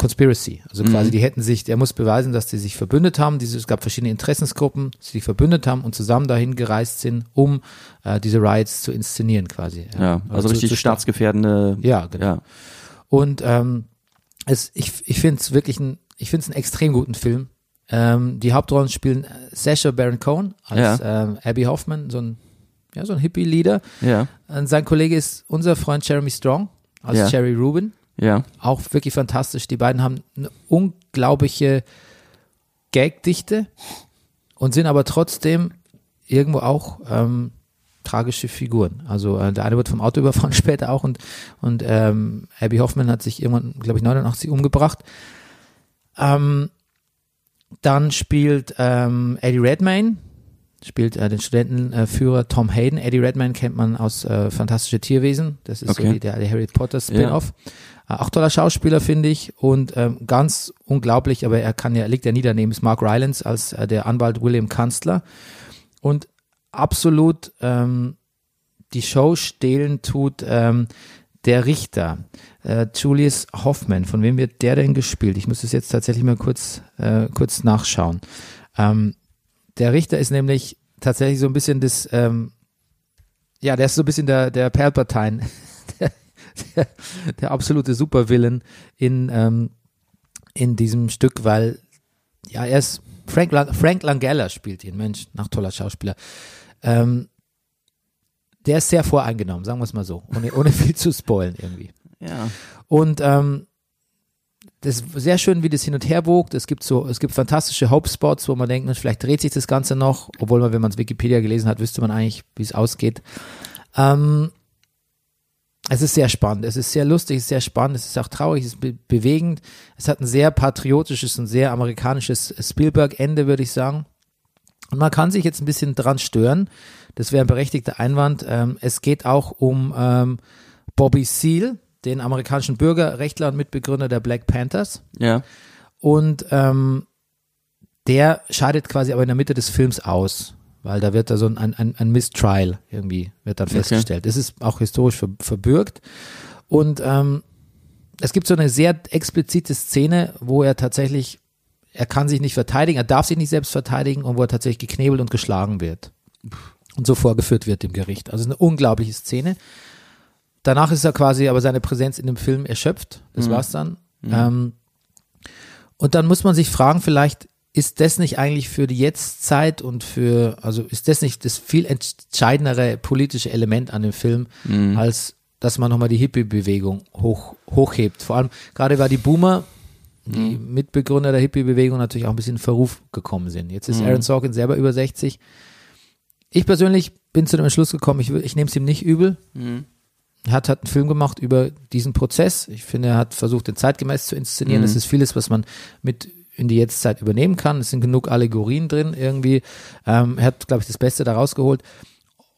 Conspiracy. Also quasi, die hätten sich, der muss beweisen, dass die sich verbündet haben. Diese, es gab verschiedene Interessensgruppen, die sich verbündet haben und zusammen dahin gereist sind, um äh, diese Riots zu inszenieren quasi. Ja, also zu- richtig zu staatsgefährdende. Ja, genau. Ja. Und ähm, es, ich, ich finde es wirklich ein, ich finde es einen extrem guten Film. Ähm, die Hauptrollen spielen äh, Sacha Baron Cohen als ähm, Abby Hoffman, so ein, ja, so ein Hippie-Leader. Ja. Und sein Kollege ist unser Freund Jeremy Strong als Ja. Jerry Rubin. Ja. Auch wirklich fantastisch. Die beiden haben eine unglaubliche Gagdichte und sind aber trotzdem irgendwo auch ähm, tragische Figuren. Also äh, der eine wird vom Auto überfahren später auch und, und ähm, Abby Hoffman hat sich irgendwann, glaube ich, 89 umgebracht. Ähm, dann spielt ähm, Eddie Redmayne, spielt äh, den Studentenführer Tom Hayden. Eddie Redmayne kennt man aus äh, Fantastische Tierwesen. Das ist so Okay. die, der, der Harry Potter Spin-off. Äh, auch toller Schauspieler, finde ich. Und ähm, ganz unglaublich, aber er kann ja, liegt ja nieder neben ist Mark Rylance als äh, der Anwalt William Kanzler. Und absolut ähm, die Show stehlen tut ähm, der Richter, äh, Julius Hoffman. Von wem wird der denn gespielt? Ich muss das jetzt tatsächlich mal kurz, äh, kurz nachschauen. Ähm, der Richter ist nämlich tatsächlich so ein bisschen das, ähm, ja, der ist so ein bisschen der, der Palpatine, der, der, absolute Supervillain in, ähm, in diesem Stück, weil, ja, er ist, Frank, Lang Frank Langella spielt ihn, Mensch, nach toller Schauspieler. Ähm, der ist sehr voreingenommen, sagen wir es mal so, ohne, ohne viel zu spoilen irgendwie. Ja. Und ähm, das ist sehr schön, wie das hin und her wogt. Es gibt so, es gibt fantastische Hope-Spots, wo man denkt, vielleicht dreht sich das Ganze noch, obwohl man, wenn man es Wikipedia gelesen hat, wüsste man eigentlich, wie es ausgeht. Ähm, es ist sehr spannend, es ist sehr lustig, es ist sehr spannend, es ist auch traurig, es ist be bewegend. Es hat ein sehr patriotisches und sehr amerikanisches Spielberg-Ende, würde ich sagen. Und man kann sich jetzt ein bisschen dran stören. Das wäre ein berechtigter Einwand. Ähm, es geht auch um ähm, Bobby Seale, den amerikanischen Bürgerrechtler und Mitbegründer der Black Panthers. Ja. Und ähm, der scheidet quasi aber in der Mitte des Films aus, weil da wird da so ein, ein, ein Mistrial irgendwie, wird dann festgestellt. Das ist auch historisch ver, verbürgt. Und ähm, es gibt so eine sehr explizite Szene, wo er tatsächlich, er kann sich nicht verteidigen, er darf sich nicht selbst verteidigen und wo er tatsächlich geknebelt und geschlagen wird. Und so vorgeführt wird dem Gericht. Also eine unglaubliche Szene. Danach ist er quasi aber seine Präsenz in dem Film erschöpft. Das war's dann. Ähm, und dann muss man sich fragen, vielleicht ist das nicht eigentlich für die Jetztzeit und für, also ist das nicht das viel entscheidendere politische Element an dem Film, als dass man nochmal die Hippie-Bewegung hoch, hochhebt. Vor allem, gerade weil die Boomer, die Mitbegründer der Hippie-Bewegung natürlich auch ein bisschen in Verruf gekommen sind. Jetzt ist Aaron Sorkin selber über 60. Ich persönlich bin zu dem Entschluss gekommen, ich, ich nehme es ihm nicht übel. Er hat, hat einen Film gemacht über diesen Prozess. Ich finde, er hat versucht, den zeitgemäß zu inszenieren. Es ist vieles, was man mit in die Jetztzeit übernehmen kann. Es sind genug Allegorien drin irgendwie. Ähm, er hat, glaube ich, das Beste daraus geholt.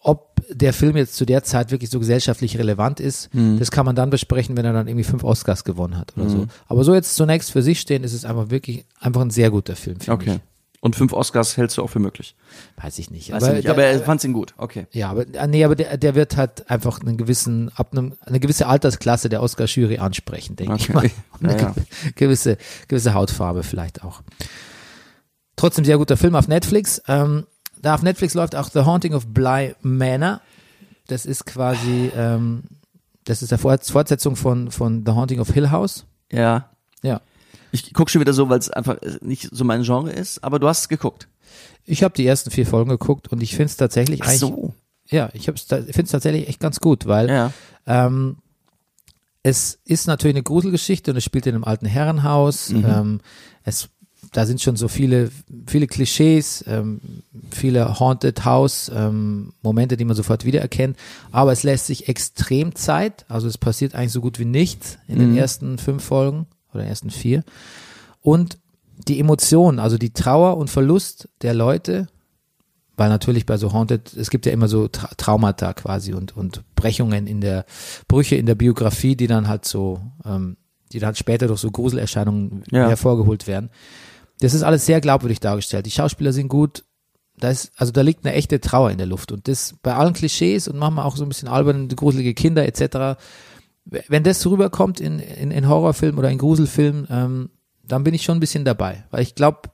Ob der Film jetzt zu der Zeit wirklich so gesellschaftlich relevant ist, das kann man dann besprechen, wenn er dann irgendwie fünf Oscars gewonnen hat oder so. Aber so jetzt zunächst für sich stehen, ist es einfach wirklich einfach ein sehr guter Film. Okay. Und fünf Oscars hältst du auch für möglich. Ich. Weiß ich nicht. Weiß ich nicht, aber er fand's ihn gut. Okay. Ja, aber äh, nee, aber der, der wird halt einfach einen gewissen, ab einem, eine gewisse Altersklasse der Oscar-Jury ansprechen, denke ich Okay. mal. Und eine Ja, ja. gew- gewisse, gewisse Hautfarbe vielleicht auch. Trotzdem sehr guter Film auf Netflix. Ähm, da auf Netflix läuft auch The Haunting of Bly Manor. Das ist quasi, ähm, das ist der Fort- Fortsetzung von, von The Haunting of Hill House. Ja. Ja. Ich guck schon wieder so, weil es einfach äh, nicht so mein Genre ist, aber du hast es geguckt. Ich habe die ersten vier Folgen geguckt und ich finde es tatsächlich eigentlich, ja, ich finde es tatsächlich echt ganz gut, weil Ja. Ähm, es ist natürlich eine Gruselgeschichte und es spielt in einem alten Herrenhaus. Ähm, es, da sind schon so viele, viele Klischees, ähm, viele Haunted House ähm, Momente, die man sofort wiedererkennt. Aber es lässt sich extrem Zeit. Also es passiert eigentlich so gut wie nichts in den ersten fünf Folgen oder ersten vier. Und die Emotionen, also die Trauer und Verlust der Leute, weil natürlich bei so Haunted, es gibt ja immer so Tra Traumata quasi und, und Brechungen in der, Brüche in der Biografie, die dann halt so, ähm, die dann später durch so Gruselerscheinungen Ja. hervorgeholt werden. Das ist alles sehr glaubwürdig dargestellt. Die Schauspieler sind gut. Da ist, also da liegt eine echte Trauer in der Luft. Und das bei allen Klischees und manchmal auch so ein bisschen alberne, gruselige Kinder etc. Wenn das rüberkommt in, in, in Horrorfilmen oder in Gruselfilmen, ähm, dann bin ich schon ein bisschen dabei. Weil ich glaube,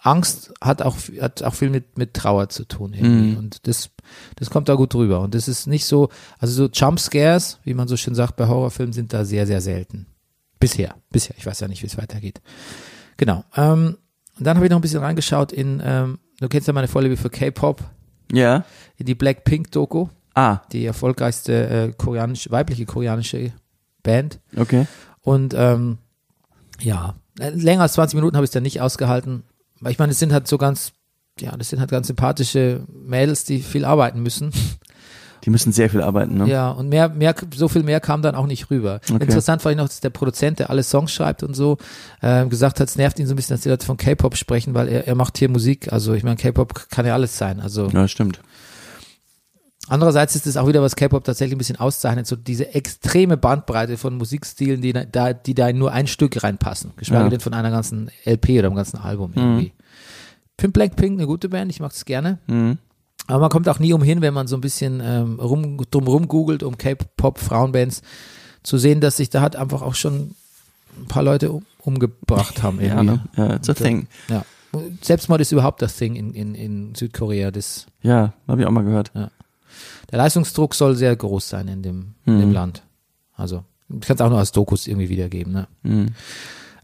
Angst hat auch, hat auch viel mit, mit Trauer zu tun irgendwie. Und das, das kommt da gut rüber. Und das ist nicht so, also so Jumpscares, wie man so schön sagt, bei Horrorfilmen sind da sehr, sehr selten. Bisher, bisher. Ich weiß ja nicht, wie es weitergeht. Genau. Ähm, und dann habe ich noch ein bisschen reingeschaut in, ähm, du kennst ja meine Vorliebe für K-Pop, Ja. in die Blackpink-Doku, Ah, die erfolgreichste äh, koreanische, weibliche koreanische Band. okay. Und ähm, ja, äh, länger als 20 Minuten habe ich es dann nicht ausgehalten. Weil ich meine, es sind halt so ganz, ja, das sind halt ganz sympathische Mädels, die viel arbeiten müssen. Die müssen sehr viel arbeiten, ne? Ja, und mehr, mehr, so viel mehr kam dann auch nicht rüber. Okay. Interessant war ich noch, dass der Produzent, der alle Songs schreibt und so, äh, gesagt hat, es nervt ihn so ein bisschen, dass die Leute von K-Pop sprechen, weil er, er macht hier Musik. Also ich meine, K-Pop kann ja alles sein. Also Ja, stimmt. Andererseits ist es auch wieder, was K-Pop tatsächlich ein bisschen auszeichnet, so diese extreme Bandbreite von Musikstilen, die da, die da in nur ein Stück reinpassen. Geschweige Ja. denn von einer ganzen LP oder einem ganzen Album irgendwie. Ich finde Blackpink eine gute Band, ich mag es gerne. Mhm. Aber man kommt auch nie umhin, wenn man so ein bisschen ähm, rum, drumherum googelt, um K-Pop, Frauenbands, zu sehen, dass sich da hat einfach auch schon ein paar Leute um, umgebracht haben Ja, ne? Ja, it's a äh, thing. Ja. Selbstmord ist überhaupt das Ding in, in, in Südkorea. Das, Ja, habe ich auch mal gehört. Der Leistungsdruck soll sehr groß sein in dem, in dem Mhm. Land. Also, ich kann es auch nur als Dokus irgendwie wiedergeben. Ne? Mhm.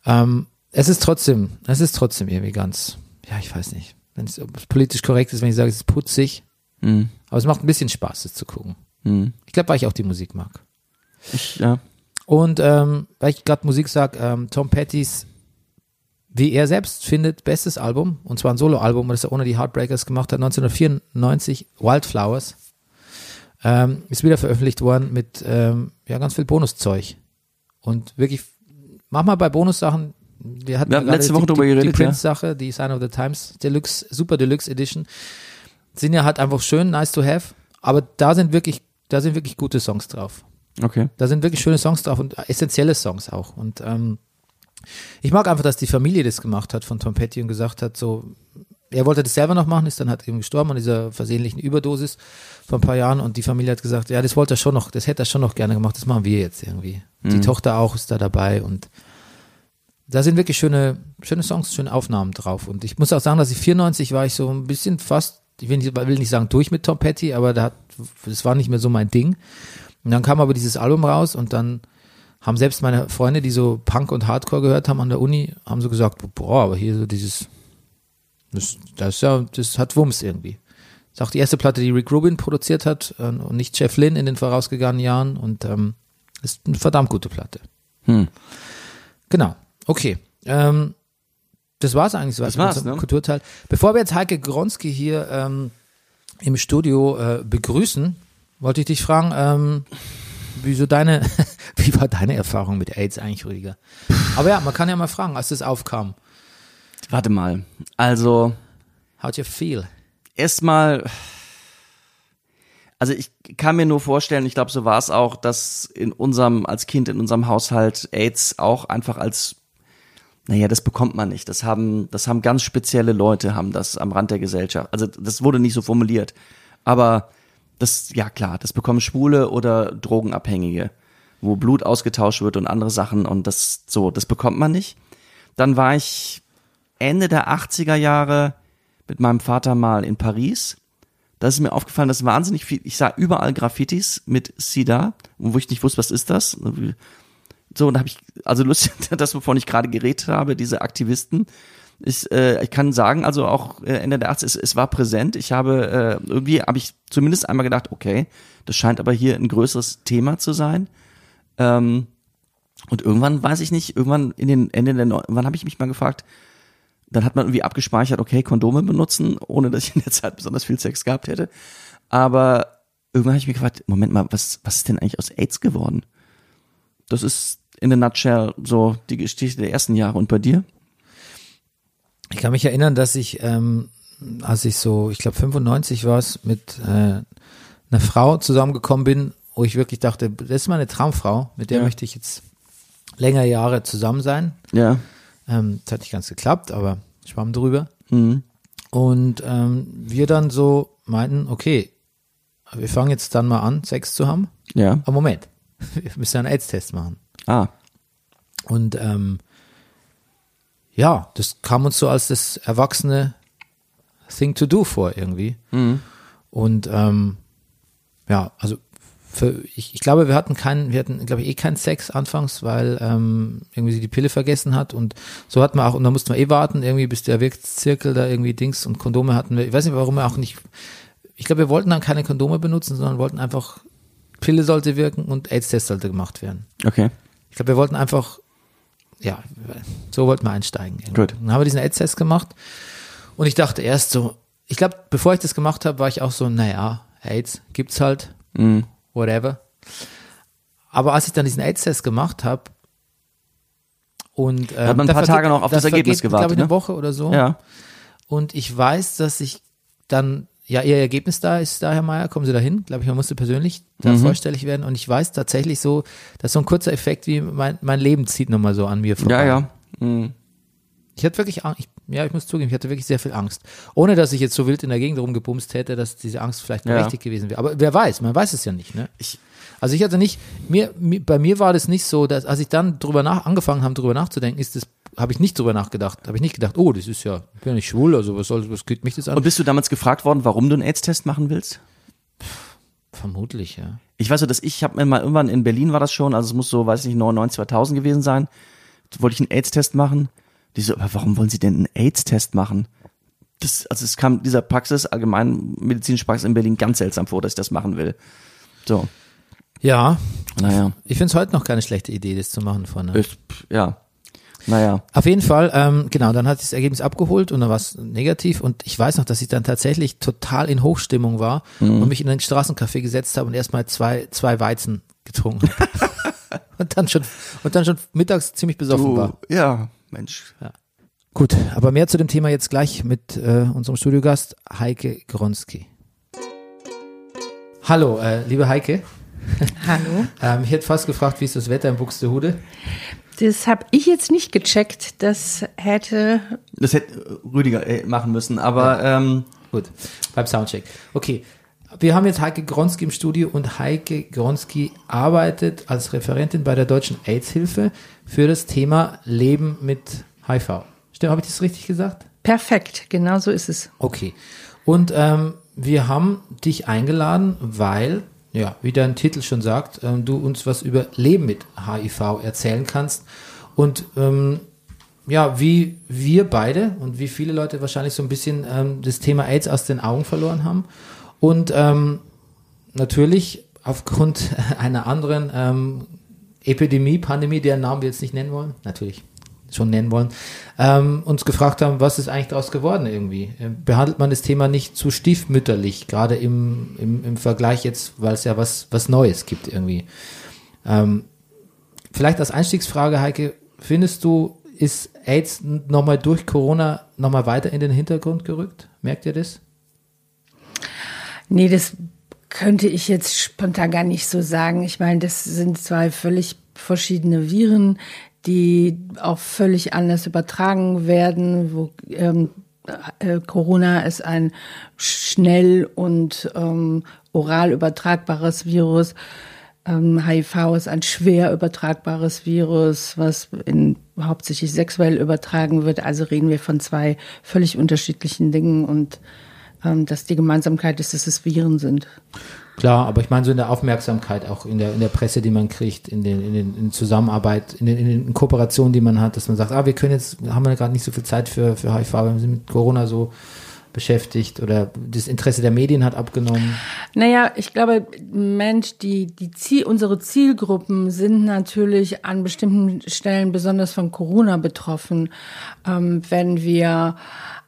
Ähm, es ist trotzdem, es ist trotzdem irgendwie ganz, ja, ich weiß nicht, wenn es politisch korrekt ist, wenn ich sage, es ist putzig, Mhm. aber es macht ein bisschen Spaß, es zu gucken. Mhm. Ich glaube, weil ich auch die Musik mag. Ich, ja. Und ähm, weil ich gerade Musik sage, ähm, Tom Pettys, wie er selbst findet, bestes Album, und zwar ein Soloalbum, das er ohne die Heartbreakers gemacht hat, 1994, Wildflowers, ähm, ist wieder veröffentlicht worden mit ähm, ja ganz viel Bonuszeug. Und wirklich, manchmal bei Bonussachen, wir hatten Wir gerade letzte Woche die, drüber geredet, die ja. Prince-Sache, die Sign of the Times Deluxe, Super Deluxe Edition, sind ja halt einfach schön, nice to have, aber da sind wirklich, da sind wirklich gute Songs drauf. Okay. Da sind wirklich schöne Songs drauf und essentielle Songs auch. Und ähm, ich mag einfach, dass die Familie das gemacht hat von Tom Petty und gesagt hat, so, er wollte das selber noch machen, ist dann halt eben gestorben an dieser versehentlichen Überdosis vor ein paar Jahren und die Familie hat gesagt, ja, das wollte er schon noch, das hätte er schon noch gerne gemacht, das machen wir jetzt irgendwie. Die Tochter auch ist da dabei und da sind wirklich schöne, schöne Songs, schöne Aufnahmen drauf. Und ich muss auch sagen, dass ich 94 war ich so ein bisschen fast, ich will nicht, will nicht sagen durch mit Tom Petty, aber da hat, das war nicht mehr so mein Ding. Und dann kam aber dieses Album raus und dann haben selbst meine Freunde, die so Punk und Hardcore gehört haben an der Uni, haben so gesagt, boah, aber hier so dieses, das, das ist ja, das hat Wumms irgendwie. Das ist auch die erste Platte, die Rick Rubin produziert hat äh, und nicht Jeff Lynne in den vorausgegangenen Jahren und ähm, ist eine verdammt gute Platte. Hm. Genau. Okay. Ähm, das war's eigentlich so Das war's, ne? Kulturteil. Bevor wir jetzt Heike Gronski hier ähm, im Studio äh, begrüßen, wollte ich dich fragen, ähm, wie so deine, wie war deine Erfahrung mit AIDS eigentlich, Rüdiger? Aber ja, man kann ja mal fragen, als das aufkam. Warte mal. Also, How'd you feel? erstmal, also ich kann mir nur vorstellen, ich glaube, so war es auch, dass in unserem, als Kind in unserem Haushalt AIDS auch einfach als, naja, das bekommt man nicht. Das haben, das haben ganz spezielle Leute, haben das am Rand der Gesellschaft. Also das wurde nicht so formuliert. Aber das, ja klar, das bekommen Schwule oder Drogenabhängige, wo Blut ausgetauscht wird und andere Sachen und das, so, das bekommt man nicht. Dann war ich Ende der 80er Jahre mit meinem Vater mal in Paris. Da ist mir aufgefallen, dass wahnsinnig viel, ich sah überall Graffitis mit SIDA, wo ich nicht wusste, was ist das? So, und da habe ich, also lustig, das, wovon ich gerade geredet habe, diese Aktivisten, ich, äh, ich kann sagen, also auch äh, Ende der 80 es, es war präsent. Ich habe, äh, irgendwie habe ich zumindest einmal gedacht, okay, das scheint aber hier ein größeres Thema zu sein. Ähm, und irgendwann weiß ich nicht, irgendwann in den Ende der, wann habe ich mich mal gefragt, dann hat man irgendwie abgespeichert, okay, Kondome benutzen, ohne dass ich in der Zeit besonders viel Sex gehabt hätte. Aber irgendwann habe ich mich gefragt, Moment mal, was, was ist denn eigentlich aus AIDS geworden? Das ist in a nutshell so die Geschichte der ersten Jahre. Und bei dir? Ich kann mich erinnern, dass ich, ähm, als ich so, ich glaube 95 war es, mit äh, einer Frau zusammengekommen bin, wo ich wirklich dachte, das ist meine Traumfrau, mit der Ja. möchte ich jetzt länger Jahre zusammen sein. Ja. Ähm, das hat nicht ganz geklappt, aber schwamm drüber. Mhm. Und ähm, wir dann so meinten, okay, wir fangen jetzt dann mal an, Sex zu haben. Ja. Aber Moment, wir müssen einen AIDS-Test machen. Ah. Und ähm, ja, das kam uns so als das erwachsene Thing to do vor irgendwie. Und ähm, ja, also für, ich, ich glaube, wir hatten keinen, wir hatten, glaube ich, eh keinen Sex anfangs, weil ähm, irgendwie sie die Pille vergessen hat und so hatten wir auch, und da mussten wir eh warten, irgendwie, bis der Wirkzirkel da irgendwie Dings und Kondome hatten wir. Ich weiß nicht, warum wir auch nicht. Ich glaube, wir wollten dann keine Kondome benutzen, sondern wollten einfach, Pille sollte wirken und AIDS-Test sollte gemacht werden. Okay. Ich glaube, wir wollten einfach, ja, so wollten wir einsteigen. irgendwie. Gut. Dann haben wir diesen AIDS-Test gemacht und ich dachte erst so, ich glaube, bevor ich das gemacht habe, war ich auch so, naja, AIDS gibt's halt, Mhm. Whatever. Aber als ich dann diesen AIDS-Test gemacht habe und äh, Hat man ein da paar vergeht- Tage noch auf da das Ergebnis vergeht, gewartet, glaube ich, eine ne? Woche oder so. Ja. Und ich weiß, dass ich dann, ja, ihr Ergebnis da ist da, Herr Meier, kommen Sie da hin? Glaube ich, man musste persönlich da Mhm. vorstellig werden. Und ich weiß tatsächlich so, dass so ein kurzer Effekt wie mein, mein Leben zieht nochmal so an mir vorbei. Ja, ja. Mhm. Ich hatte wirklich Angst, ich, ja, ich muss zugeben, ich hatte wirklich sehr viel Angst. Ohne, dass ich jetzt so wild in der Gegend rumgebumst hätte, dass diese Angst vielleicht Ja. berechtigt gewesen wäre. Aber wer weiß, man weiß es ja nicht, ne? Ich, Also ich hatte nicht, mir, mir bei mir war das nicht so, dass als ich dann drüber nach, angefangen habe, drüber nachzudenken, ist das, habe ich nicht drüber nachgedacht. Habe ich nicht gedacht, oh, das ist ja, ich bin ja nicht schwul, also was soll, was geht mich das an? und bist du damals gefragt worden, warum du einen AIDS-Test machen willst? Vermutlich, ja. Ich weiß so, dass ich habe mir mal irgendwann in Berlin war das schon, also es muss so, weiß nicht, 99, 2000 gewesen sein. Wollte ich einen AIDS-Test machen. Die so, aber warum wollen Sie denn einen AIDS-Test machen? Das, also es kam dieser Praxis, allgemein medizinische Praxis in Berlin ganz seltsam vor, dass ich das machen will. So, Ja, naja, ich finde es heute noch keine schlechte Idee, das zu machen vorne. ich, ja, naja, Auf jeden Fall, ähm, genau, dann hat ich das Ergebnis abgeholt und dann war es negativ und ich weiß noch, dass ich dann tatsächlich total in Hochstimmung war und mich in ein Straßencafé gesetzt habe und erstmal zwei, zwei Weizen getrunken habe. und dann schon, und dann schon mittags ziemlich besoffen war. ja, Mensch. Gut, aber mehr zu dem Thema jetzt gleich mit äh, unserem Studiogast Heike Gronski. Hallo, äh, liebe Heike. Hallo. Ähm, ich hätte fast gefragt, wie ist das Wetter in Buxtehude? Das habe ich jetzt nicht gecheckt. Das hätte. Das hätte Rüdiger äh, machen müssen, aber ähm, Gut, beim Soundcheck. Okay, wir haben jetzt Heike Gronski im Studio und Heike Gronski arbeitet als Referentin bei der Deutschen AIDS-Hilfe für das Thema Leben mit HIV. Stimmt, habe ich das richtig gesagt? Perfekt, genau so ist es. Okay. Und ähm, wir haben dich eingeladen, weil, ja, wie dein Titel schon sagt, ähm, du uns was über Leben mit HIV erzählen kannst. Und ähm, ja, wie wir beide und wie viele Leute wahrscheinlich so ein bisschen ähm, das Thema AIDS aus den Augen verloren haben. Und ähm, natürlich aufgrund einer anderen ähm, Epidemie, Pandemie, deren Namen wir jetzt nicht nennen wollen, natürlich schon nennen wollen, ähm, uns gefragt haben, was ist eigentlich daraus geworden irgendwie? Äh, Behandelt man das Thema nicht zu stiefmütterlich, gerade im, im, im Vergleich jetzt, weil es ja was, was Neues gibt irgendwie. Ähm, vielleicht als Einstiegsfrage, Heike, findest du, ist AIDS nochmal durch Corona nochmal weiter in den Hintergrund gerückt? Merkt ihr das? Nee, das könnte ich jetzt spontan gar nicht so sagen. Ich meine, das sind zwei völlig verschiedene Viren, die auch völlig anders übertragen werden, wo ähm, äh, Corona ist ein schnell und ähm, oral übertragbares Virus. Ähm, HIV ist ein schwer übertragbares Virus, was in, hauptsächlich sexuell übertragen wird. Also reden wir von zwei völlig unterschiedlichen Dingen und dass die Gemeinsamkeit ist, dass es Viren sind. Klar, aber ich meine so in der Aufmerksamkeit, auch in der, in der Presse, die man kriegt, in den, in den in Zusammenarbeit, in den, in den Kooperationen, die man hat, dass man sagt, ah, wir können jetzt, haben wir gerade nicht so viel Zeit für, für HIV, wir sind mit Corona so beschäftigt oder das Interesse der Medien hat abgenommen. Naja, ich glaube, Mensch, die, die Ziel, unsere Zielgruppen sind natürlich an bestimmten Stellen besonders von Corona betroffen. Ähm, wenn wir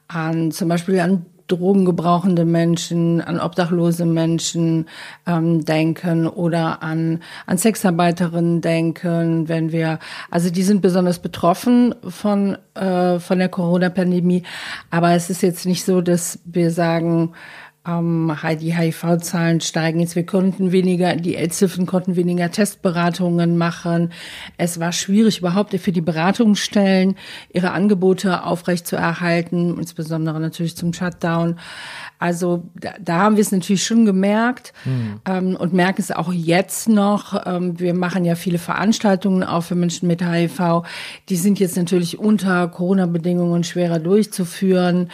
an zum Beispiel an drogengebrauchende Menschen, an obdachlose Menschen ähm, denken oder an, an Sexarbeiterinnen denken, wenn wir, also die sind besonders betroffen von, äh, von der Corona-Pandemie. Aber es ist jetzt nicht so, dass wir sagen, ähm, die HIV-Zahlen steigen jetzt. Wir konnten weniger, die Ärztinnen konnten weniger Testberatungen machen. Es war schwierig, überhaupt für die Beratungsstellen ihre Angebote aufrechtzuerhalten, insbesondere natürlich zum Shutdown. Also da, da haben wir es natürlich schon gemerkt mhm. ähm, und merken es auch jetzt noch. Ähm, wir machen ja viele Veranstaltungen auch für Menschen mit HIV. Die sind jetzt natürlich unter Corona-Bedingungen schwerer durchzuführen.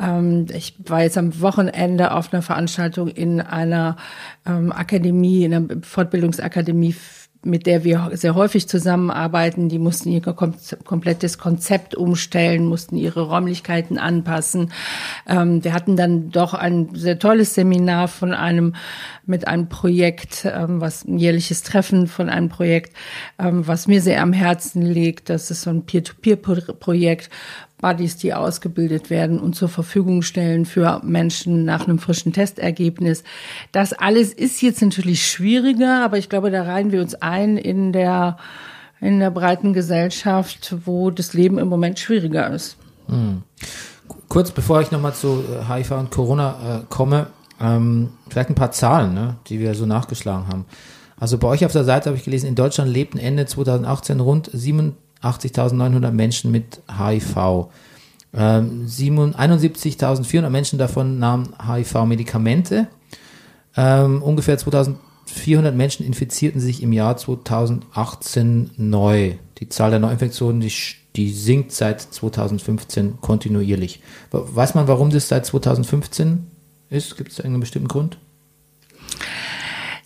Ähm, ich war jetzt am Wochenende auf einer Veranstaltung in einer ähm, Akademie, in einer Fortbildungsakademie mit der wir sehr häufig zusammenarbeiten, die mussten ihr komplettes Konzept umstellen, mussten ihre Räumlichkeiten anpassen. Ähm, wir hatten dann doch ein sehr tolles Seminar von einem, mit einem Projekt, ähm, was ein jährliches Treffen von einem Projekt, ähm, was mir sehr am Herzen liegt. Das ist so ein Peer-to-Peer-Projekt, Buddies, die ausgebildet werden und zur Verfügung stellen für Menschen nach einem frischen Testergebnis. Das alles ist jetzt natürlich schwieriger, aber ich glaube, da reihen wir uns ein in der, in der breiten Gesellschaft, wo das Leben im Moment schwieriger ist. Hm. Kurz bevor ich nochmal zu HIV und Corona äh, komme, ähm, vielleicht ein paar Zahlen, ne, die wir so nachgeschlagen haben. Also bei euch auf der Seite habe ich gelesen, in Deutschland lebten Ende 2018 rund 7 80.900 Menschen mit HIV. Ähm, 71.400 Menschen davon nahmen HIV-Medikamente. Ähm, ungefähr 2.400 Menschen infizierten sich im Jahr 2018 neu. Die Zahl der Neuinfektionen, die, die sinkt seit 2015 kontinuierlich. Weiß man, warum das seit 2015 ist? Gibt es einen bestimmten Grund?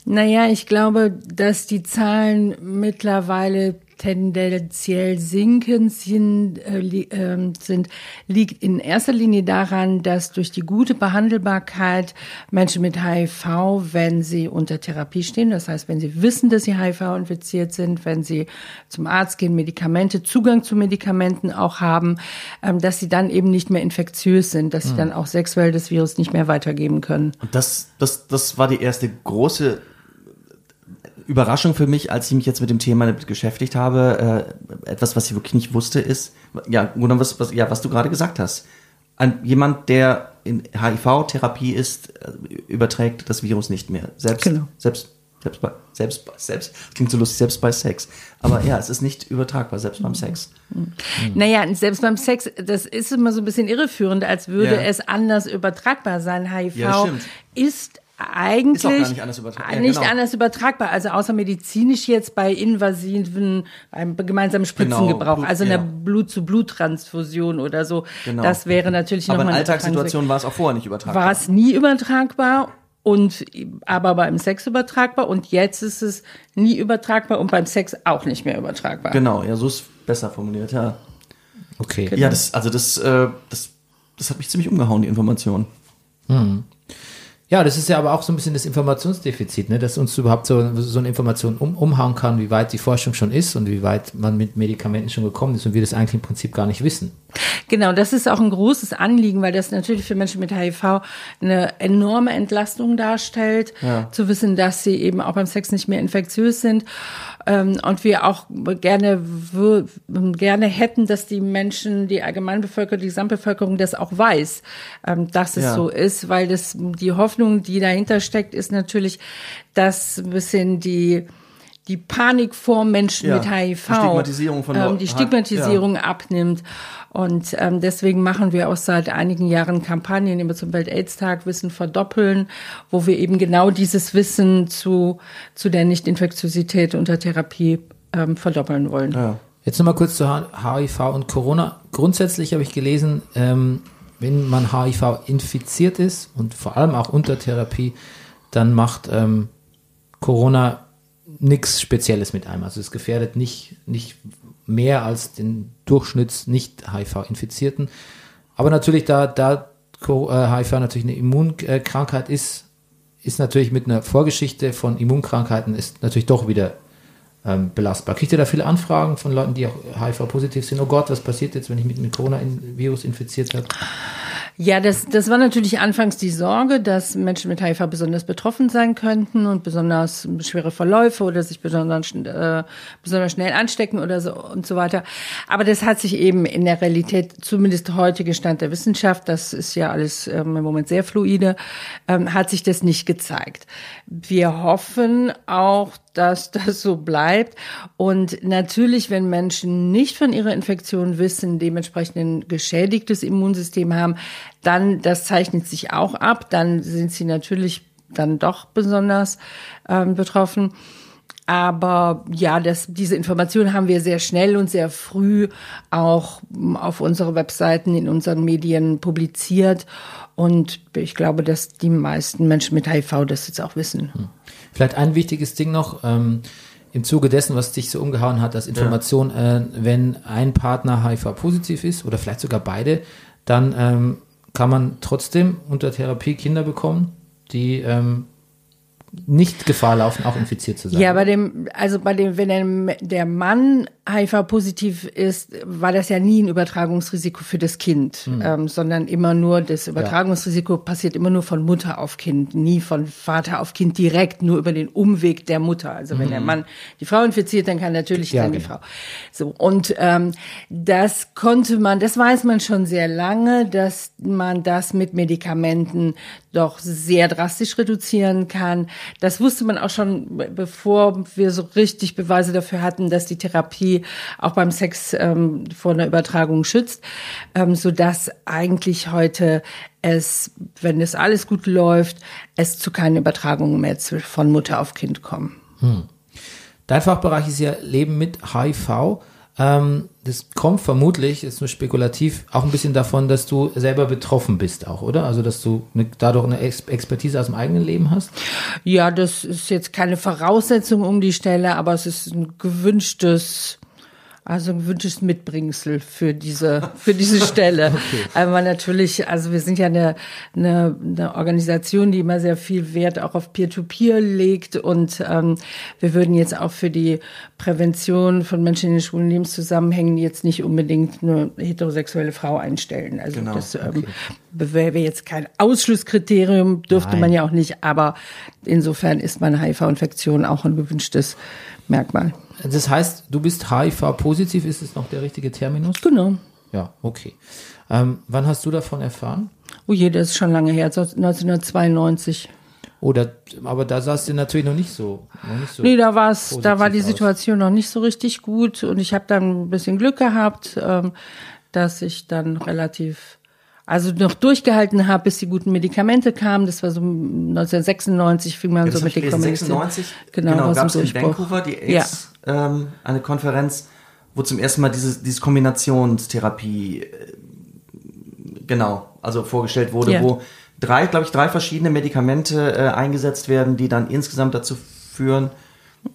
Naja, ich glaube, dass die Zahlen mittlerweile tendenziell sinkend sind, äh, äh, sind, liegt in erster Linie daran, dass durch die gute Behandelbarkeit Menschen mit HIV, wenn sie unter Therapie stehen, das heißt, wenn sie wissen, dass sie HIV infiziert sind, wenn sie zum Arzt gehen, Medikamente, Zugang zu Medikamenten auch haben, ähm, dass sie dann eben nicht mehr infektiös sind, dass sie mhm. dann auch sexuell das Virus nicht mehr weitergeben können. Und das, das, das war die erste große Überraschung für mich, als ich mich jetzt mit dem Thema beschäftigt habe. Äh, etwas, was ich wirklich nicht wusste, ist, ja, was, was, ja, was du gerade gesagt hast. Ein, jemand, der in HIV-Therapie ist, äh, überträgt das Virus nicht mehr. Selbst, Genau. selbst, selbst bei, selbst, selbst, klingt so lustig, selbst bei Sex. Aber ja, es ist nicht übertragbar, selbst beim Sex. Naja, und selbst beim Sex, das ist immer so ein bisschen irreführend, als würde Ja. es anders übertragbar sein. HIV Ja, ist eigentlich Ist auch gar nicht anders übertragbar. Ja, nicht genau. anders übertragbar, also außer medizinisch jetzt bei invasiven, beim gemeinsamen Spritzengebrauch, Blut- also einer ja. Blut-zu-Blut-Transfusion oder so. Genau. Das wäre natürlich Aber in nochmal Alltagssituationen war es auch vorher nicht übertragbar. war es nie übertragbar und aber beim Sex übertragbar und jetzt ist es nie übertragbar und beim Sex auch nicht mehr übertragbar. Genau, ja, so ist besser formuliert, ja. Okay. Ja, das, also das, äh, das, das hat mich ziemlich umgehauen, die Information. Ja, das ist ja aber auch so ein bisschen das Informationsdefizit, ne? dass uns überhaupt so, so eine Information um, umhauen kann, wie weit die Forschung schon ist und wie weit man mit Medikamenten schon gekommen ist und wir das eigentlich im Prinzip gar nicht wissen. Genau, das ist auch ein großes Anliegen, weil das natürlich für Menschen mit HIV eine enorme Entlastung darstellt, zu wissen, dass sie eben auch beim Sex nicht mehr infektiös sind. Ähm, Und wir auch gerne, gerne hätten, dass die Menschen, die Allgemeinbevölkerung, die Gesamtbevölkerung das auch weiß, ähm, dass es Ja. so ist, weil das, die Hoffnung, die dahinter steckt, ist natürlich, dass ein bisschen die, die Panik vor Menschen Ja, mit HIV, die Stigmatisierung von ähm, die Stigmatisierung abnimmt. Und ähm, deswegen machen wir auch seit einigen Jahren Kampagnen, immer zum Welt-Aids-Tag Wissen verdoppeln, wo wir eben genau dieses Wissen zu, zu der Nicht-Infektiosität unter Therapie ähm, verdoppeln wollen. Ja. Jetzt nochmal kurz zu HIV und Corona. Grundsätzlich habe ich gelesen, ähm, wenn man HIV infiziert ist und vor allem auch unter Therapie, dann macht ähm, Corona nichts Spezielles mit einem. Also es gefährdet nicht, nicht mehr als den Durchschnitts nicht HIV-Infizierten. Aber natürlich, da, da Co- äh, HIV natürlich eine Immunkrankheit ist, ist natürlich mit einer Vorgeschichte von Immunkrankheiten ist natürlich doch wieder ähm, belastbar. Kriegt ihr da viele Anfragen von Leuten, die auch HIV-positiv sind? Oh Gott, was passiert jetzt, wenn ich mit einem Corona-Virus infiziert habe? Ja, das, das war natürlich anfangs die Sorge, dass Menschen mit HIV besonders betroffen sein könnten und besonders schwere Verläufe oder sich besonders, äh, besonders schnell anstecken oder so und so weiter. Aber das hat sich eben in der Realität, zumindest heutige Stand der Wissenschaft, das ist ja alles ähm, im Moment sehr fluide, ähm, hat sich das nicht gezeigt. Wir hoffen auch, dass das so bleibt. Und natürlich, wenn Menschen nicht von ihrer Infektion wissen, dementsprechend ein geschädigtes Immunsystem haben, dann, das zeichnet sich auch ab, dann sind sie natürlich dann doch besonders ähm, betroffen. Aber ja, das, diese Information haben wir sehr schnell und sehr früh auch mm, auf unsere Webseiten, in unseren Medien publiziert. Und ich glaube, dass die meisten Menschen mit HIV das jetzt auch wissen. Vielleicht ein wichtiges Ding noch, ähm, im Zuge dessen, was dich so umgehauen hat, als Information, äh, wenn ein Partner HIV-positiv ist oder vielleicht sogar beide, dann ähm, kann man trotzdem unter Therapie Kinder bekommen, die ähm, nicht Gefahr laufen, auch infiziert zu sein. Ja, bei dem, also bei dem, wenn der, Mann HIV-positiv ist, war das ja nie ein Übertragungsrisiko für das Kind, ähm, sondern immer nur, das Übertragungsrisiko passiert immer nur von Mutter auf Kind, nie von Vater auf Kind direkt, nur über den Umweg der Mutter. Also wenn der Mann die Frau infiziert, dann kann natürlich Ja, dann die genau. Frau. So, und ähm, das konnte man, das weiß man schon sehr lange, dass man das mit Medikamenten doch sehr drastisch reduzieren kann. Das wusste man auch schon, be- bevor wir so richtig Beweise dafür hatten, dass die Therapie auch beim Sex ähm, vor einer Übertragung schützt, ähm, so dass eigentlich heute es, wenn es alles gut läuft, es zu keinen Übertragungen mehr von Mutter auf Kind kommen. Dein Fachbereich ist ja Leben mit HIV. Ähm, das kommt vermutlich, ist nur spekulativ, auch ein bisschen davon, dass du selber betroffen bist auch, oder? Also, dass du eine, dadurch eine Ex Expertise aus dem eigenen Leben hast? Ja, das ist jetzt keine Voraussetzung um die Stelle, aber es ist ein gewünschtes Also ein gewünschtes Mitbringsel für diese, für diese Stelle. Aber natürlich, also wir sind ja eine, eine, eine Organisation, die immer sehr viel Wert auch auf Peer-to-Peer legt und ähm, wir würden jetzt auch für die Prävention von Menschen in den schwulen Lebenszusammenhängen jetzt nicht unbedingt eine heterosexuelle Frau einstellen. Also Genau, das ähm, wäre jetzt kein Ausschlusskriterium, dürfte Nein. man ja auch nicht, aber insofern ist meine HIV-Infektion auch ein gewünschtes Merkmal. Das heißt, du bist HIV-positiv, ist es noch der richtige Terminus? Genau. Ja, okay. Ähm, wann hast du davon erfahren? Oh je, das ist schon lange her, so 1992. Oder, aber da sahst du natürlich noch nicht so. Noch nicht so Nee, da war's, da war die aus. Situation noch nicht so richtig gut und ich habe dann ein bisschen Glück gehabt, ähm, dass ich dann relativ also noch durchgehalten habe, bis die guten Medikamente kamen. Das war so 1996 fing man Ja, so mit den. Kommunisten. 96 Genau, genau war gab es in Durchbruch. Vancouver die Ja. AIDS, ähm, eine Konferenz, wo zum ersten Mal dieses, dieses Kombinationstherapie äh, genau, also vorgestellt wurde, Ja. wo drei, glaube ich, drei verschiedene Medikamente äh, eingesetzt werden, die dann insgesamt dazu führen,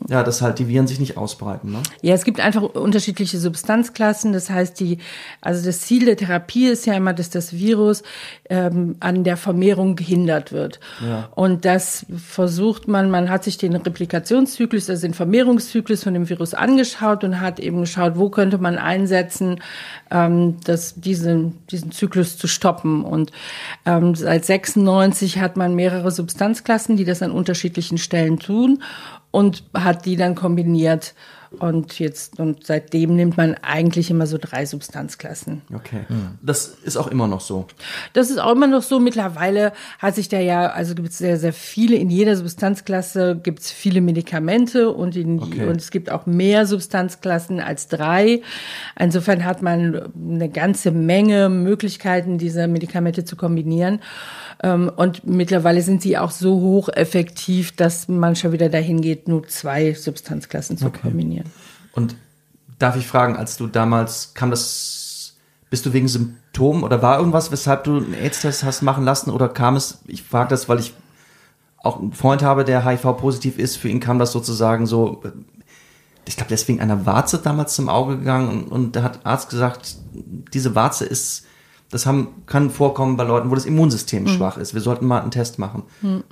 ja, dass halt die Viren sich nicht ausbreiten. Ne? Ja, es gibt einfach unterschiedliche Substanzklassen. Das heißt, die, also das Ziel der Therapie ist ja immer, dass das Virus ähm, an der Vermehrung gehindert wird. Und das versucht man, man hat sich den Replikationszyklus, also den Vermehrungszyklus von dem Virus angeschaut und hat eben geschaut, wo könnte man einsetzen, ähm, das, diesen, diesen Zyklus zu stoppen. Und ähm, seit 96 hat man mehrere Substanzklassen, die das an unterschiedlichen Stellen tun und hat die dann kombiniert. Und jetzt, und seitdem nimmt man eigentlich immer so drei Substanzklassen. Okay. Das ist auch immer noch so. Das ist auch immer noch so. Mittlerweile hat sich da ja, also gibt es sehr, sehr viele, in jeder Substanzklasse gibt es viele Medikamente und, in, Okay. und es gibt auch mehr Substanzklassen als drei. Insofern hat man eine ganze Menge Möglichkeiten, diese Medikamente zu kombinieren. Ähm, Und mittlerweile sind sie auch so hocheffektiv, dass man schon wieder dahin geht, nur zwei Substanzklassen zu kombinieren. Und darf ich fragen, als du damals kam das, bist du wegen Symptomen oder war irgendwas, weshalb du einen AIDS-Test hast machen lassen oder kam es, ich frage das, weil ich auch einen Freund habe, der HIV-positiv ist, für ihn kam das sozusagen so, ich glaube, wegen einer Warze damals zum Auge gegangen und, und da hat Arzt gesagt, diese Warze ist, das haben, kann vorkommen bei Leuten, wo das Immunsystem schwach ist. Wir sollten mal einen Test machen.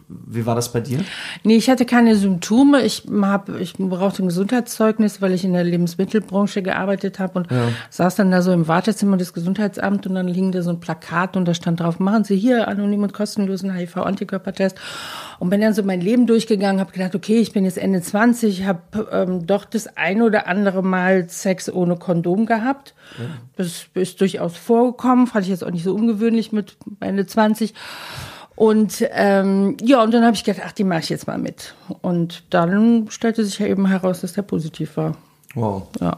Wie war das bei dir? Nee, ich hatte keine Symptome. Ich hab, ich brauchte ein Gesundheitszeugnis, weil ich in der Lebensmittelbranche gearbeitet habe und saß dann da so im Wartezimmer des Gesundheitsamts und dann hing da so ein Plakat und da stand drauf, machen Sie hier anonym und kostenlosen HIV-Antikörpertest. Und bin dann so mein Leben durchgegangen, habe gedacht, okay, ich bin jetzt Ende 20, habe ähm, doch das ein oder andere Mal Sex ohne Kondom gehabt. Das ist durchaus vorgekommen, fand ich jetzt auch nicht so ungewöhnlich mit Ende 20. Und ähm, ja, und dann habe ich gedacht, ach, die mache ich jetzt mal mit. Und dann stellte sich ja eben heraus, dass der positiv war. Wow. Ja.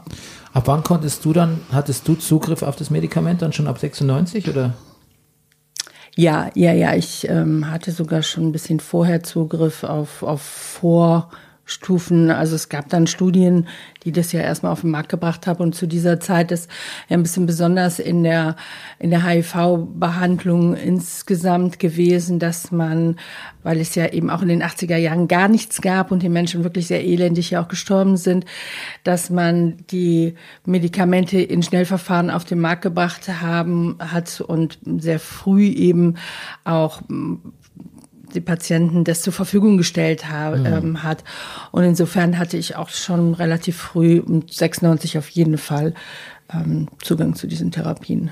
Ab wann konntest du dann, hattest du Zugriff auf das Medikament dann schon ab 96 oder? Ja, ja, ja, ich ähm, hatte sogar schon ein bisschen vorher Zugriff auf, auf Vorstufen. Also es gab dann Studien, die das ja erstmal auf den Markt gebracht haben. Und zu dieser Zeit ist ja ein bisschen besonders in der, in der HIV-Behandlung insgesamt gewesen, dass man, weil es ja eben auch in den 80er Jahren gar nichts gab und die Menschen wirklich sehr elendig ja auch gestorben sind, dass man die Medikamente in Schnellverfahren auf den Markt gebracht haben hat und sehr früh eben auch die Patienten das zur Verfügung gestellt ha ähm, hat. Und insofern hatte ich auch schon relativ früh, um 96 auf jeden Fall, ähm, Zugang zu diesen Therapien.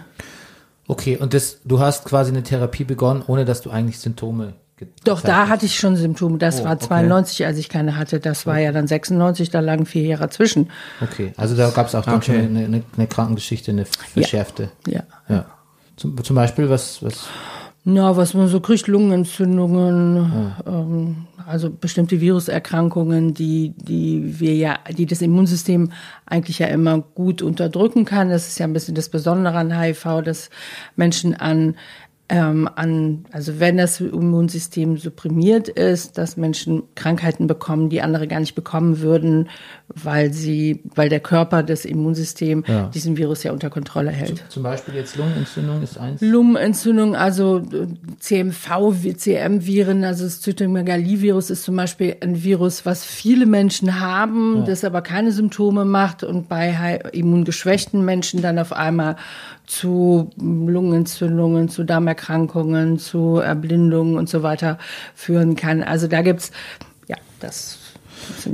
Okay, und das, du hast quasi eine Therapie begonnen, ohne dass du eigentlich Symptome Doch, da hatte ich schon Symptome. Das Oh, war okay. 92, als ich keine hatte. Das war ja dann 96, da lagen vier Jahre zwischen. Okay, also da gab es auch dann Okay. schon eine, eine, eine Krankengeschichte, eine verschärfte. Ja. Ja. Zum, zum Beispiel, was, was, Na, was man so kriegt, Lungenentzündungen, ähm, also bestimmte Viruserkrankungen, die, die wir ja, die das Immunsystem eigentlich ja immer gut unterdrücken kann. Das ist ja ein bisschen das Besondere an HIV, dass Menschen an ähm, an, also wenn das Immunsystem supprimiert ist, dass Menschen Krankheiten bekommen, die andere gar nicht bekommen würden, weil sie, weil der Körper das Immunsystem Ja. diesen Virus ja unter Kontrolle hält. Zum Beispiel jetzt Lungenentzündung ist eins. Lungenentzündung, also CMV, CM-Viren, also das Zytomegalivirus ist zum Beispiel ein Virus, was viele Menschen haben, das aber keine Symptome macht und bei immungeschwächten Menschen dann auf einmal zu Lungenentzündungen, zu Darmerkrankungen, zu Erblindungen und so weiter führen kann. Also da gibt's, ja, das.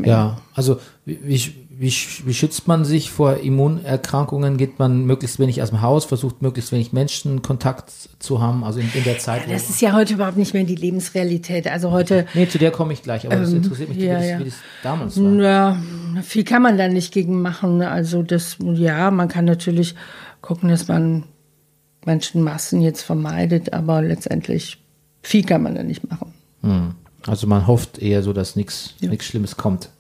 Ja, also wie, wie, wie, schützt man sich vor Immunerkrankungen? Geht man möglichst wenig aus dem Haus, versucht möglichst wenig Menschenkontakt zu haben, also in, in der Zeit, wo... Das ist ja heute überhaupt nicht mehr die Lebensrealität. Also heute Nee, zu der komme ich gleich, aber das Ähm, interessiert mich, ja, wie, das, ja. wie das damals war. Ja, viel kann man da nicht gegen machen. Also das, ja, man kann natürlich gucken, dass man Menschenmassen jetzt vermeidet, aber letztendlich viel kann man da nicht machen. Also man hofft eher so, dass nichts nichts Schlimmes kommt.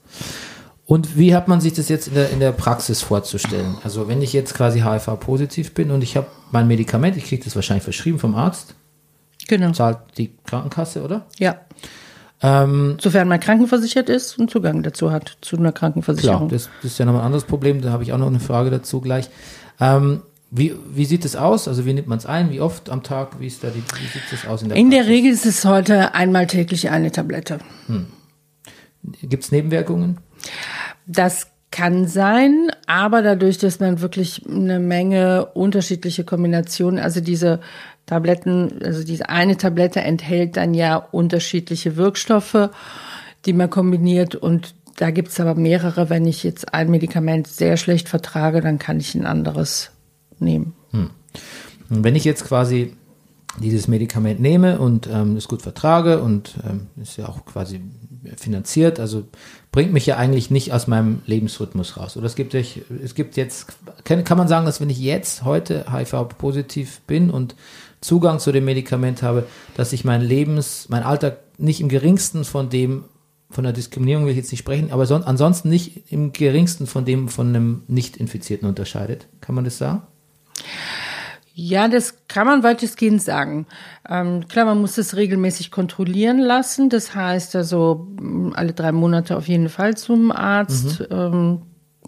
Und wie hat man sich das jetzt in der, in der Praxis vorzustellen? Also wenn ich jetzt quasi HIV-positiv bin und ich habe mein Medikament, ich kriege das wahrscheinlich verschrieben vom Arzt, Genau. zahlt die Krankenkasse, oder? Ja. Ähm, Sofern man krankenversichert ist und Zugang dazu hat, zu einer klar, Krankenversicherung. das, das ist ja nochmal ein anderes Problem, da habe ich auch noch eine Frage dazu gleich. Ähm, wie, wie sieht es aus? Also wie nimmt man es ein? Wie oft am Tag? Wie, ist da die, wie sieht das aus in der In der Praxis? Regel ist es heute einmal täglich eine Tablette. Gibt es Nebenwirkungen? Das kann sein, aber dadurch, dass man wirklich eine Menge unterschiedliche Kombinationen, also diese Tabletten, also diese eine Tablette enthält dann ja unterschiedliche Wirkstoffe, die man kombiniert und da gibt's aber mehrere. Wenn ich jetzt ein Medikament sehr schlecht vertrage, dann kann ich ein anderes nehmen. Und wenn ich jetzt quasi dieses Medikament nehme und ähm, es gut vertrage und ähm, ist ja auch quasi finanziert, also bringt mich ja eigentlich nicht aus meinem Lebensrhythmus raus. Oder es gibt, es gibt jetzt, kann, kann man sagen, dass wenn ich jetzt heute HIV-positiv bin und Zugang zu dem Medikament habe, dass ich mein Lebens, mein Alltag nicht im geringsten von dem, von der Diskriminierung will ich jetzt nicht sprechen, aber son, ansonsten nicht im geringsten von dem von einem Nicht-Infizierten unterscheidet. Kann man das sagen? Ja, das kann man weitestgehend sagen. Ähm, klar, man muss es regelmäßig kontrollieren lassen. Das heißt also alle drei Monate auf jeden Fall zum Arzt. Ähm,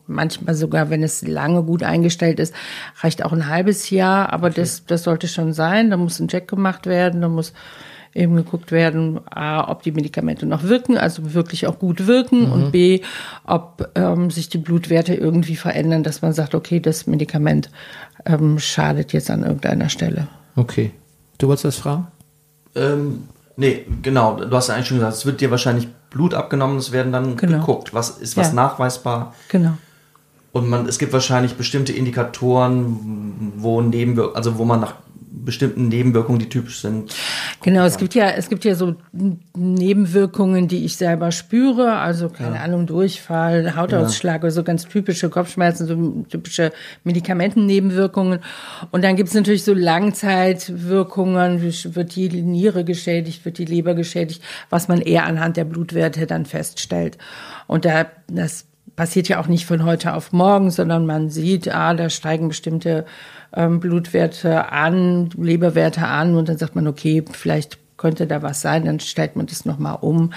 manchmal sogar, wenn es lange gut eingestellt ist, reicht auch ein halbes Jahr. Aber das, das sollte schon sein. Da muss ein Check gemacht werden. Da muss eben geguckt werden, A, ob die Medikamente noch wirken, also wirklich auch gut wirken und B, ob ähm, sich die Blutwerte irgendwie verändern, dass man sagt, okay, das Medikament ähm, schadet jetzt an irgendeiner Stelle. Okay. Du wolltest das fragen? Ähm, nee, genau. Du hast ja eigentlich schon gesagt, es wird dir wahrscheinlich Blut abgenommen, es werden dann Genau. geguckt, was ist was Ja. nachweisbar. Genau. Und man, es gibt wahrscheinlich bestimmte Indikatoren, wo Nebenwirkungen, also wo man nach bestimmten Nebenwirkungen, die typisch sind. Genau, es gibt ja, es gibt ja so Nebenwirkungen, die ich selber spüre, also keine Ahnung, Durchfall, Hautausschlag oder so ganz typische Kopfschmerzen, so typische Medikamentennebenwirkungen. Und dann gibt es natürlich so Langzeitwirkungen, wird die Niere geschädigt, wird die Leber geschädigt, was man eher anhand der Blutwerte dann feststellt. Und da, das passiert ja auch nicht von heute auf morgen, sondern man sieht, ah, da steigen bestimmte ähm, Blutwerte an, Leberwerte an und dann sagt man, okay, vielleicht könnte da was sein, dann stellt man das nochmal um.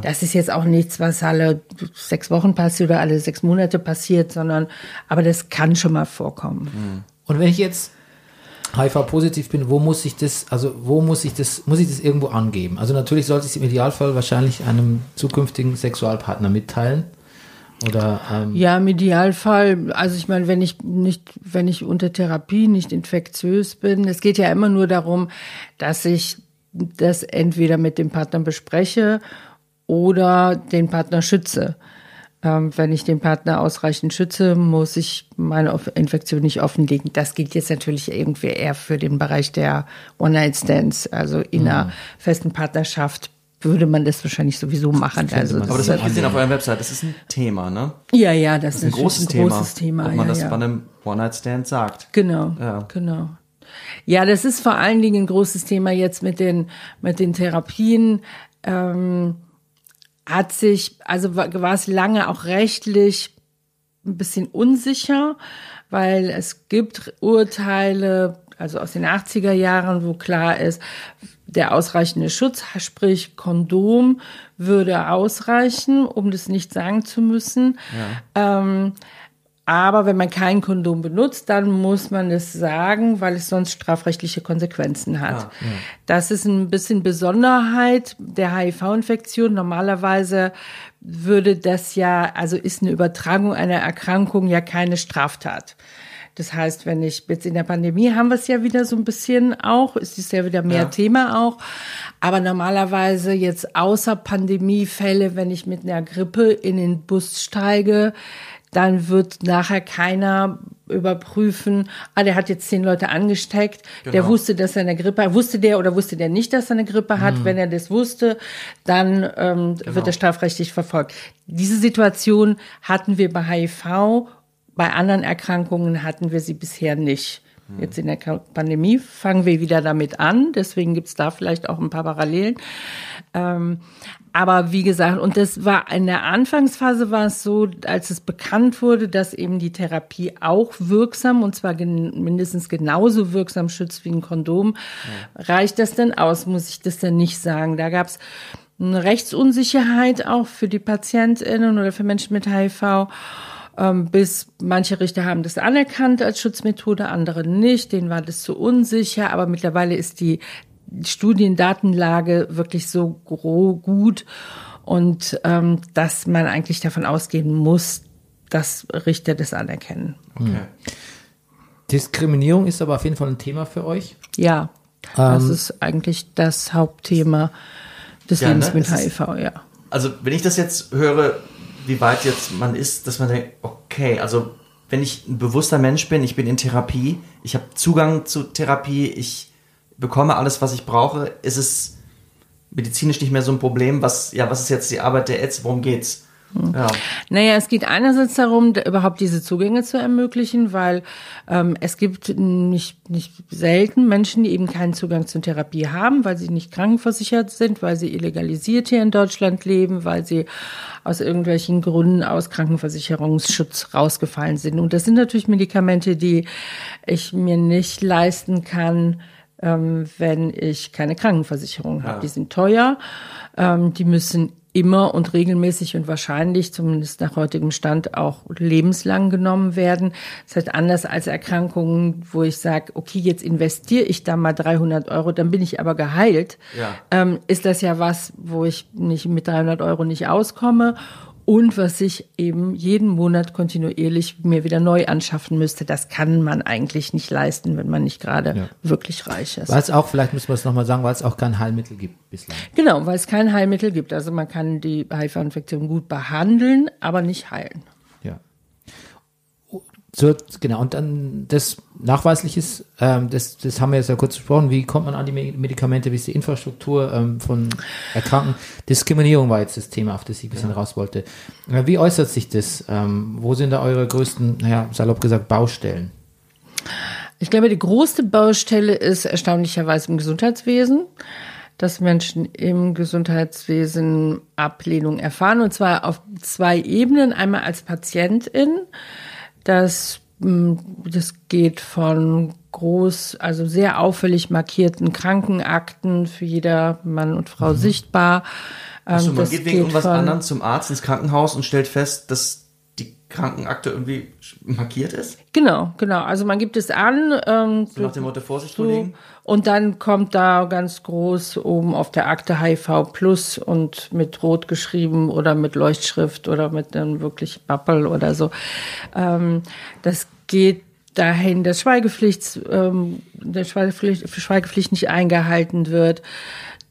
Das ist jetzt auch nichts, was alle sechs Wochen passiert oder alle sechs Monate passiert, sondern, aber das kann schon mal vorkommen. Und wenn ich jetzt HIV-positiv bin, wo muss ich das, also wo muss ich das, muss ich das irgendwo angeben? Also natürlich sollte ich es im Idealfall wahrscheinlich einem zukünftigen Sexualpartner mitteilen. Oder ähm, Ja, im Idealfall, also ich meine, wenn ich nicht, wenn ich unter Therapie nicht infektiös bin, es geht ja immer nur darum, dass ich das entweder mit dem Partner bespreche oder den Partner schütze. Ähm, wenn ich den Partner ausreichend schütze, muss ich meine Infektion nicht offenlegen. Das gilt jetzt natürlich irgendwie eher für den Bereich der One-Night-Stands, also in einer festen Partnerschaft würde man das wahrscheinlich sowieso machen. Also man Aber das das habe ich gesehen auf eurer Website, das ist ein Thema, ne? ja, ja, das, Das ist ein großes, ein großes Thema. Ob man ja, das ja. bei einem One-Night-Stand sagt. Genau, Ja. genau. Ja, das ist vor allen Dingen ein großes Thema jetzt mit den, mit den Therapien. Ähm, hat sich, also war, war es lange auch rechtlich ein bisschen unsicher, weil es gibt Urteile, also aus den 80er Jahren, wo klar ist, der ausreichende Schutz, sprich Kondom, würde ausreichen, um das nicht sagen zu müssen. Ja. Ähm, aber wenn man kein Kondom benutzt, dann muss man es sagen, weil es sonst strafrechtliche Konsequenzen hat. Ja, ja. Das ist ein bisschen Besonderheit der HIV-Infektion. Normalerweise würde das ja, also ist eine Übertragung einer Erkrankung ja keine Straftat. Das heißt, wenn ich jetzt in der Pandemie haben wir es ja wieder so ein bisschen auch, ist es ja wieder mehr ja. Thema auch. Aber normalerweise jetzt außer Pandemiefälle, wenn ich mit einer Grippe in den Bus steige, dann wird nachher keiner überprüfen, ah, der hat jetzt zehn Leute angesteckt, genau. der wusste, dass er eine Grippe hat. Wusste der oder wusste der nicht, dass er eine Grippe hat? Mhm. Wenn er das wusste, dann ähm, genau. wird er strafrechtlich verfolgt. Diese Situation hatten wir bei HIV bei anderen Erkrankungen hatten wir sie bisher nicht. Jetzt in der Pandemie fangen wir wieder damit an, deswegen gibt's da vielleicht auch ein paar Parallelen. Ähm, aber wie gesagt, und das war in der Anfangsphase war es so, als es bekannt wurde, dass eben die Therapie auch wirksam und zwar gen mindestens genauso wirksam schützt wie ein Kondom. Ja. Reicht das denn aus? Muss ich das denn nicht sagen? Da gab's eine Rechtsunsicherheit auch für die PatientInnen oder für Menschen mit HIV bis manche Richter haben das anerkannt als Schutzmethode, andere nicht, denen war das zu unsicher, aber mittlerweile ist die Studiendatenlage wirklich so gut und ähm, dass man eigentlich davon ausgehen muss, dass Richter das anerkennen. Okay. Diskriminierung ist aber auf jeden Fall ein Thema für euch. Ja, das ähm, ist eigentlich das Hauptthema des ja, Lebens ne? mit HIV, ja. Also wenn ich das jetzt höre, wie weit jetzt man ist, dass man denkt, okay, also wenn ich ein bewusster Mensch bin, ich bin in Therapie, ich habe Zugang zu Therapie, ich bekomme alles, was ich brauche, ist es medizinisch nicht mehr so ein Problem. Was, ja, was ist jetzt die Arbeit der Ärzte? Worum geht's? Ja. Naja, es geht einerseits darum, überhaupt diese Zugänge zu ermöglichen, weil ähm, es gibt nicht, nicht selten Menschen, die eben keinen Zugang zur Therapie haben, weil sie nicht krankenversichert sind, weil sie illegalisiert hier in Deutschland leben, weil sie aus irgendwelchen Gründen aus Krankenversicherungsschutz rausgefallen sind. Und das sind natürlich Medikamente, die ich mir nicht leisten kann, ähm, wenn ich keine Krankenversicherung habe. Ja. Die sind teuer, ähm, die müssen immer und regelmäßig und wahrscheinlich, zumindest nach heutigem Stand, auch lebenslang genommen werden. Das heißt, anders als Erkrankungen, wo ich sage, okay, jetzt investiere ich da mal 300 Euro, dann bin ich aber geheilt, ja. ähm, ist das ja was, wo ich nicht mit 300 Euro nicht auskomme und was ich eben jeden Monat kontinuierlich mir wieder neu anschaffen müsste. Das kann man eigentlich nicht leisten, wenn man nicht gerade ja. wirklich reich ist. Weil es auch, vielleicht müssen wir es nochmal sagen, weil es auch kein Heilmittel gibt bislang. Genau, weil es kein Heilmittel gibt. Also man kann die HIV-Infektion gut behandeln, aber nicht heilen. So, genau, und dann das Nachweisliches, ähm, das, das haben wir jetzt ja kurz besprochen, wie kommt man an die Medikamente, wie ist die Infrastruktur ähm, von Erkrankten. Diskriminierung war jetzt das Thema, auf das ich ein bisschen ja. raus wollte. Wie äußert sich das? Ähm, wo sind da eure größten, naja, salopp gesagt, Baustellen? Ich glaube, die größte Baustelle ist erstaunlicherweise im Gesundheitswesen dass Menschen im Gesundheitswesen Ablehnung erfahren, und zwar auf zwei Ebenen. Einmal als Patientin, das, mm, das geht von groß, also sehr auffällig markierten Krankenakten für jeder Mann und Frau mhm. sichtbar. Also man geht wegen irgendwas anderem zum Arzt ins Krankenhaus und stellt fest, dass die Krankenakte irgendwie markiert ist? Genau, genau. Also man gibt es an. Ähm, so nach dem Motto Vorsicht so, Und dann kommt da ganz groß oben auf der Akte HIV Plus und mit Rot geschrieben oder mit Leuchtschrift oder mit einem wirklich Bappel oder so. Ähm, das geht dahin, dass Schweigepflicht, ähm, der Schweigepflicht, Schweigepflicht nicht eingehalten wird.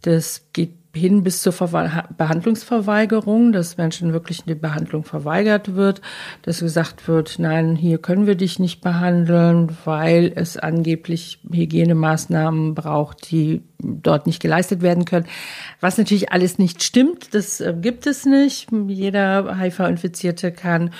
Das geht hin bis zur Ver Behandlungsverweigerung, dass Menschen wirklich eine Behandlung verweigert wird, dass gesagt wird, nein, hier können wir dich nicht behandeln, weil es angeblich Hygienemaßnahmen braucht, die dort nicht geleistet werden können. Was natürlich alles nicht stimmt, das äh, gibt es nicht. Jeder HIV-Infizierte kann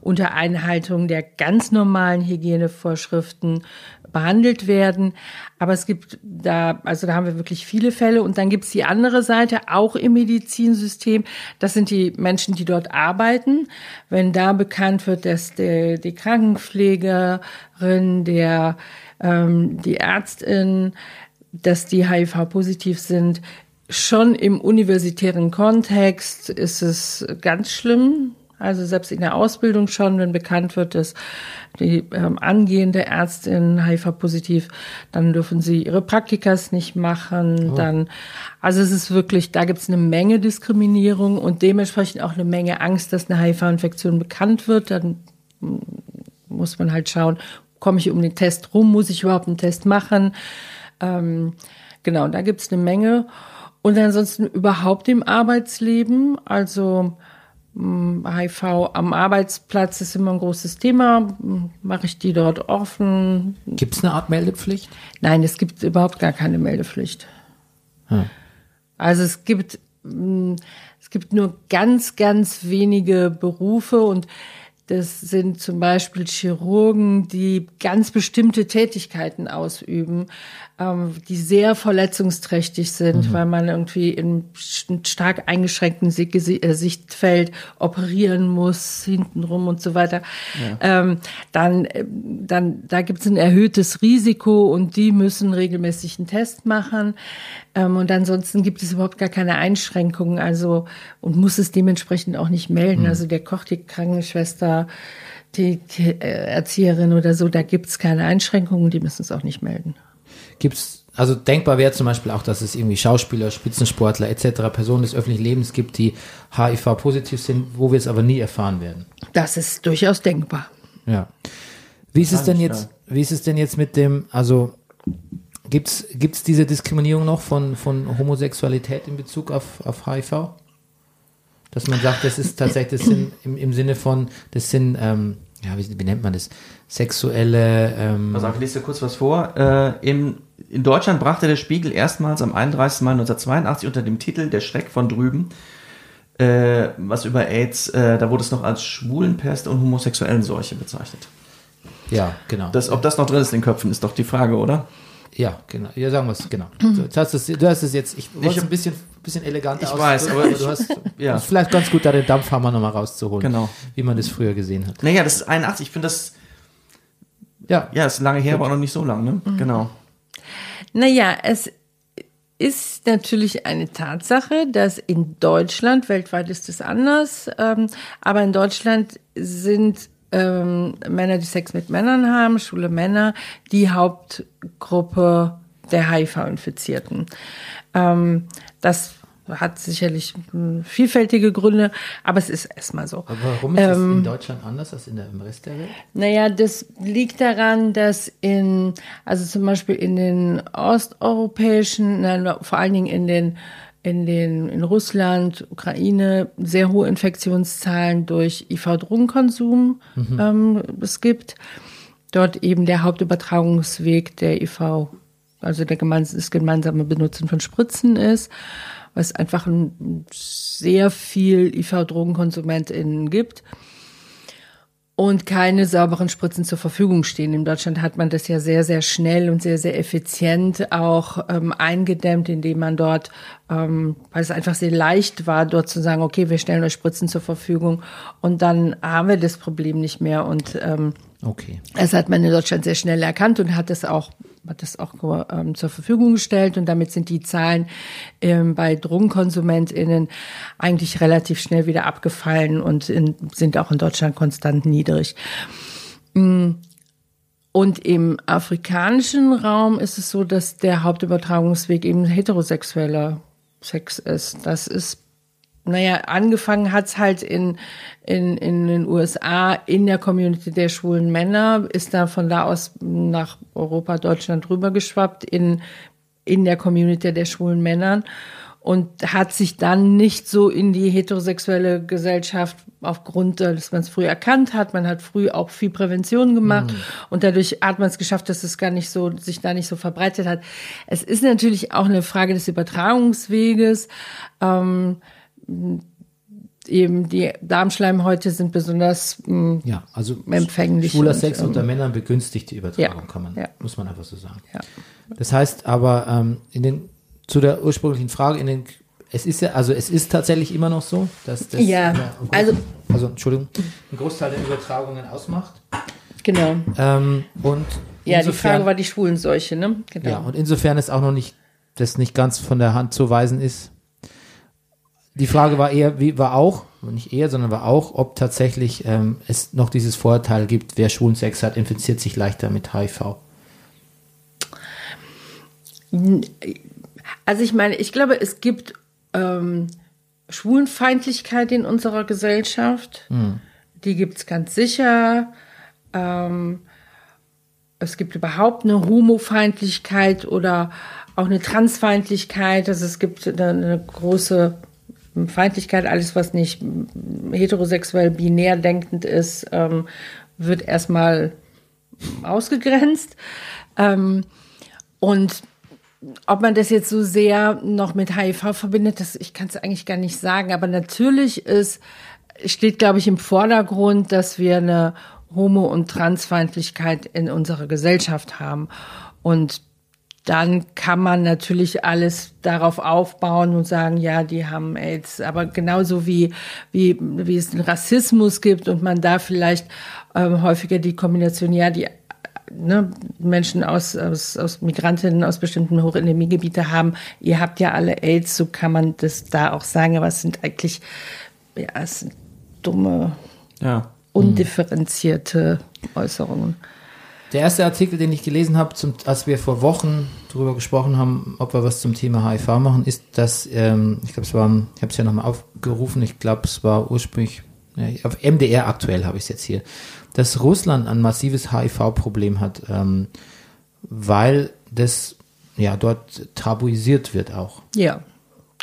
unter Einhaltung der ganz normalen Hygienevorschriften behandelt werden. Aber es gibt da, also da haben wir wirklich viele Fälle. Und dann gibt es die andere Seite, auch im Medizinsystem. Das sind die Menschen, die dort arbeiten. Wenn da bekannt wird, dass der, die Krankenpflegerin, der, ähm, die Ärztin, dass die HIV-positiv sind, schon im universitären Kontext ist es ganz schlimm. Also selbst in der Ausbildung schon, wenn bekannt wird, dass die ähm, angehende Ärztin HIV-positiv, dann dürfen sie ihre Praktikas nicht machen. Oh. Dann, also es ist wirklich, da gibt es eine Menge Diskriminierung und dementsprechend auch eine Menge Angst, dass eine HIV-Infektion bekannt wird. Dann muss man halt schauen, komme ich um den Test rum, muss ich überhaupt einen Test machen? Ähm, genau, da gibt es eine Menge. Und ansonsten überhaupt im Arbeitsleben, also HIV am Arbeitsplatz ist immer ein großes Thema. Mache ich die dort offen? Gibt es eine Art Meldepflicht? Nein, es gibt überhaupt gar keine Meldepflicht. Hm. Also es gibt, es gibt nur ganz, ganz wenige Berufe und das sind zum Beispiel Chirurgen, die ganz bestimmte Tätigkeiten ausüben, die sehr verletzungsträchtig sind, mhm. weil man irgendwie in stark eingeschränkten äh, Sichtfeld operieren muss, hintenrum und so weiter. Ja. Ähm, dann, äh, dann, da gibt es ein erhöhtes Risiko und die müssen regelmäßig einen Test machen. Ähm, und ansonsten gibt es überhaupt gar keine Einschränkungen, also und muss es dementsprechend auch nicht melden. Mhm. Also der Koch, die Krankenschwester, die, die äh, Erzieherin oder so, da gibt es keine Einschränkungen, die müssen es auch nicht melden gibt's also denkbar wäre zum Beispiel auch, dass es irgendwie Schauspieler, Spitzensportler etc., Personen des öffentlichen Lebens gibt, die HIV-positiv sind, wo wir es aber nie erfahren werden. Das ist durchaus denkbar. Ja. Wie ist es denn jetzt, wie ist es denn jetzt mit dem, also gibt's gibt's diese Diskriminierung noch von, von Homosexualität in Bezug auf, auf HIV? Dass man sagt, das ist tatsächlich das sind, im, im Sinne von, das sind, ähm, ja, wie, wie nennt man das? Sexuelle. Ähm also ich lese dir kurz was vor. Äh, im in Deutschland brachte der Spiegel erstmals am 31. Mai 1982 unter dem Titel Der Schreck von drüben äh, was über AIDS, äh, da wurde es noch als Schwulenpest und homosexuellen Seuche bezeichnet. Ja, genau. Das, ob das noch drin ist in den Köpfen, ist doch die Frage, oder? Ja, genau. Ja, sagen wir es, genau. Du hast es, du hast es jetzt, ich wollte es ein bisschen, bisschen eleganter Ich weiß, aber du hast ja. ist vielleicht ganz gut, da den Dampfhammer nochmal rauszuholen. Genau. Wie man das früher gesehen hat. Naja, das ist 81. Ich finde das, ja, ja, ist lange her, aber auch noch nicht so lang, ne? Mhm. Genau. Naja, es ist natürlich eine Tatsache, dass in Deutschland, weltweit ist es anders, ähm, aber in Deutschland sind ähm, Männer, die Sex mit Männern haben, schwule Männer, die Hauptgruppe der HIV-Infizierten. Ähm, das hat sicherlich hm, vielfältige Gründe, aber es ist erstmal so. Aber warum ist ähm, es in Deutschland anders als in der, im Rest der Welt? Naja, das liegt daran, dass in, also zum Beispiel in den osteuropäischen, nein, vor allen Dingen in den in den in Russland, Ukraine sehr hohe Infektionszahlen durch IV-Drogenkonsum mhm. ähm, es gibt. Dort eben der Hauptübertragungsweg der IV, also der gemeinsame, das gemeinsame Benutzen von Spritzen ist es einfach ein sehr viel IV-DrogenkonsumentInnen gibt und keine sauberen Spritzen zur Verfügung stehen. In Deutschland hat man das ja sehr, sehr schnell und sehr, sehr effizient auch ähm, eingedämmt, indem man dort, ähm, weil es einfach sehr leicht war, dort zu sagen, okay, wir stellen euch Spritzen zur Verfügung und dann haben wir das Problem nicht mehr und ähm, Okay. Das hat man in Deutschland sehr schnell erkannt und hat das auch, hat das auch ähm, zur Verfügung gestellt und damit sind die Zahlen ähm, bei DrogenkonsumentInnen eigentlich relativ schnell wieder abgefallen und in, sind auch in Deutschland konstant niedrig. Mm. Und im afrikanischen Raum ist es so, dass der Hauptübertragungsweg eben heterosexueller Sex ist. Das ist naja, angefangen hat's halt in, in, in den USA in der Community der schwulen Männer, ist dann von da aus nach Europa, Deutschland rübergeschwappt in, in der Community der schwulen Männern. und hat sich dann nicht so in die heterosexuelle Gesellschaft aufgrund, dass man es früh erkannt hat. Man hat früh auch viel Prävention gemacht und dadurch hat man es geschafft, dass es gar nicht so, sich da nicht so verbreitet hat. Es ist natürlich auch eine Frage des Übertragungsweges. Ähm, eben die Darmschleimhäute sind besonders mh, Ja, also Empfänglich schwuler und, Sex ähm, unter Männern begünstigt die Übertragung, Ja, kann man, ja. muss man einfach so sagen. Ja. Das heißt aber, ähm, in den, zu der ursprünglichen Frage, in den, es ist ja, also es ist tatsächlich immer noch so, dass das, Ja, eine- also- also Entschuldigung, einen Großteil der Übertragungen ausmacht. genau. Ähm, und Ja, die insofern- Frage war die Schwulenseuche, ne? Genau. Ja, und insofern ist auch noch nicht, das nicht ganz von der Hand zu weisen ist. Die Frage war eher, wie war auch, nicht eher, sondern war auch, ob tatsächlich ähm, es noch dieses Vorurteil gibt, wer schwulen Sex hat, infiziert sich leichter mit HIV. Also ich meine, ich glaube, es gibt ähm, Schwulenfeindlichkeit in unserer Gesellschaft. Die gibt's ganz sicher. Ähm, es gibt überhaupt eine Homofeindlichkeit oder auch eine Transfeindlichkeit. Also es gibt eine, eine große Feindlichkeit. Alles, was nicht heterosexuell binär denkend ist, ähm, wird erstmal ausgegrenzt. Ähm, und ob man das jetzt so sehr noch mit HIV verbindet, das, ich kann es eigentlich gar nicht sagen. Aber natürlich ist, steht, glaube ich, im Vordergrund, dass wir eine Homo- und Transfeindlichkeit in unserer Gesellschaft haben. Und dann kann man natürlich alles darauf aufbauen und sagen, ja, die haben AIDS. Aber genauso wie, wie, wie es einen Rassismus gibt und man da vielleicht ähm, häufiger die Kombination, ja, die ne, Menschen aus, aus, aus Migrantinnen aus bestimmten Hochendemiegebiete haben, ihr habt ja alle AIDS, so kann man das da auch sagen, aber es sind eigentlich, ja, es sind dumme, Ja. undifferenzierte Äußerungen. Der erste Artikel, den ich gelesen habe, zum, als wir vor Wochen darüber gesprochen haben, ob wir was zum Thema HIV machen, ist, dass, ähm, ich glaube, es war, ich habe es ja nochmal aufgerufen, ich glaube, es war ursprünglich, ja, auf MDR aktuell habe ich es jetzt hier, dass Russland ein massives HIV-Problem hat, ähm, weil das ja dort tabuisiert wird auch. Ja,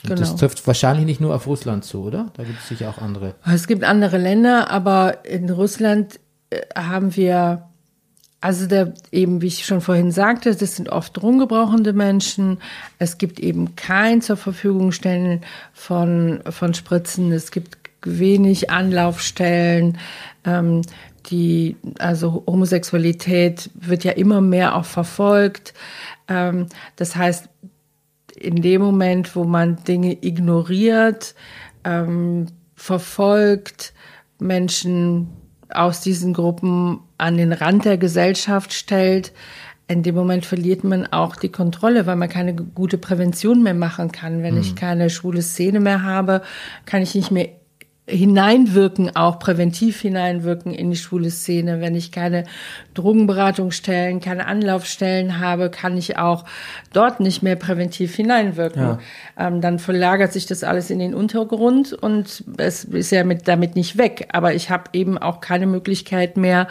Und genau. das trifft wahrscheinlich nicht nur auf Russland zu, oder? Da gibt es sicher auch andere. Es gibt andere Länder, aber in Russland äh, haben wir, also der, eben, wie ich schon vorhin sagte, das sind oft drogengebrauchende Menschen. Es gibt eben kein zur Verfügung stellen von, von Spritzen. Es gibt wenig Anlaufstellen. Ähm, die, also Homosexualität wird ja immer mehr auch verfolgt. Ähm, das heißt, in dem Moment, wo man Dinge ignoriert, ähm, verfolgt, Menschen aus diesen Gruppen an den Rand der Gesellschaft stellt, in dem Moment verliert man auch die Kontrolle, weil man keine gute Prävention mehr machen kann. Wenn ich keine schwule Szene mehr habe, kann ich nicht mehr hineinwirken, auch präventiv hineinwirken in die schwule Szene. Wenn ich keine Drogenberatungsstellen, keine Anlaufstellen habe, kann ich auch dort nicht mehr präventiv hineinwirken. Ähm, dann verlagert sich das alles in den Untergrund und es ist ja mit, damit nicht weg. Aber ich habe eben auch keine Möglichkeit mehr,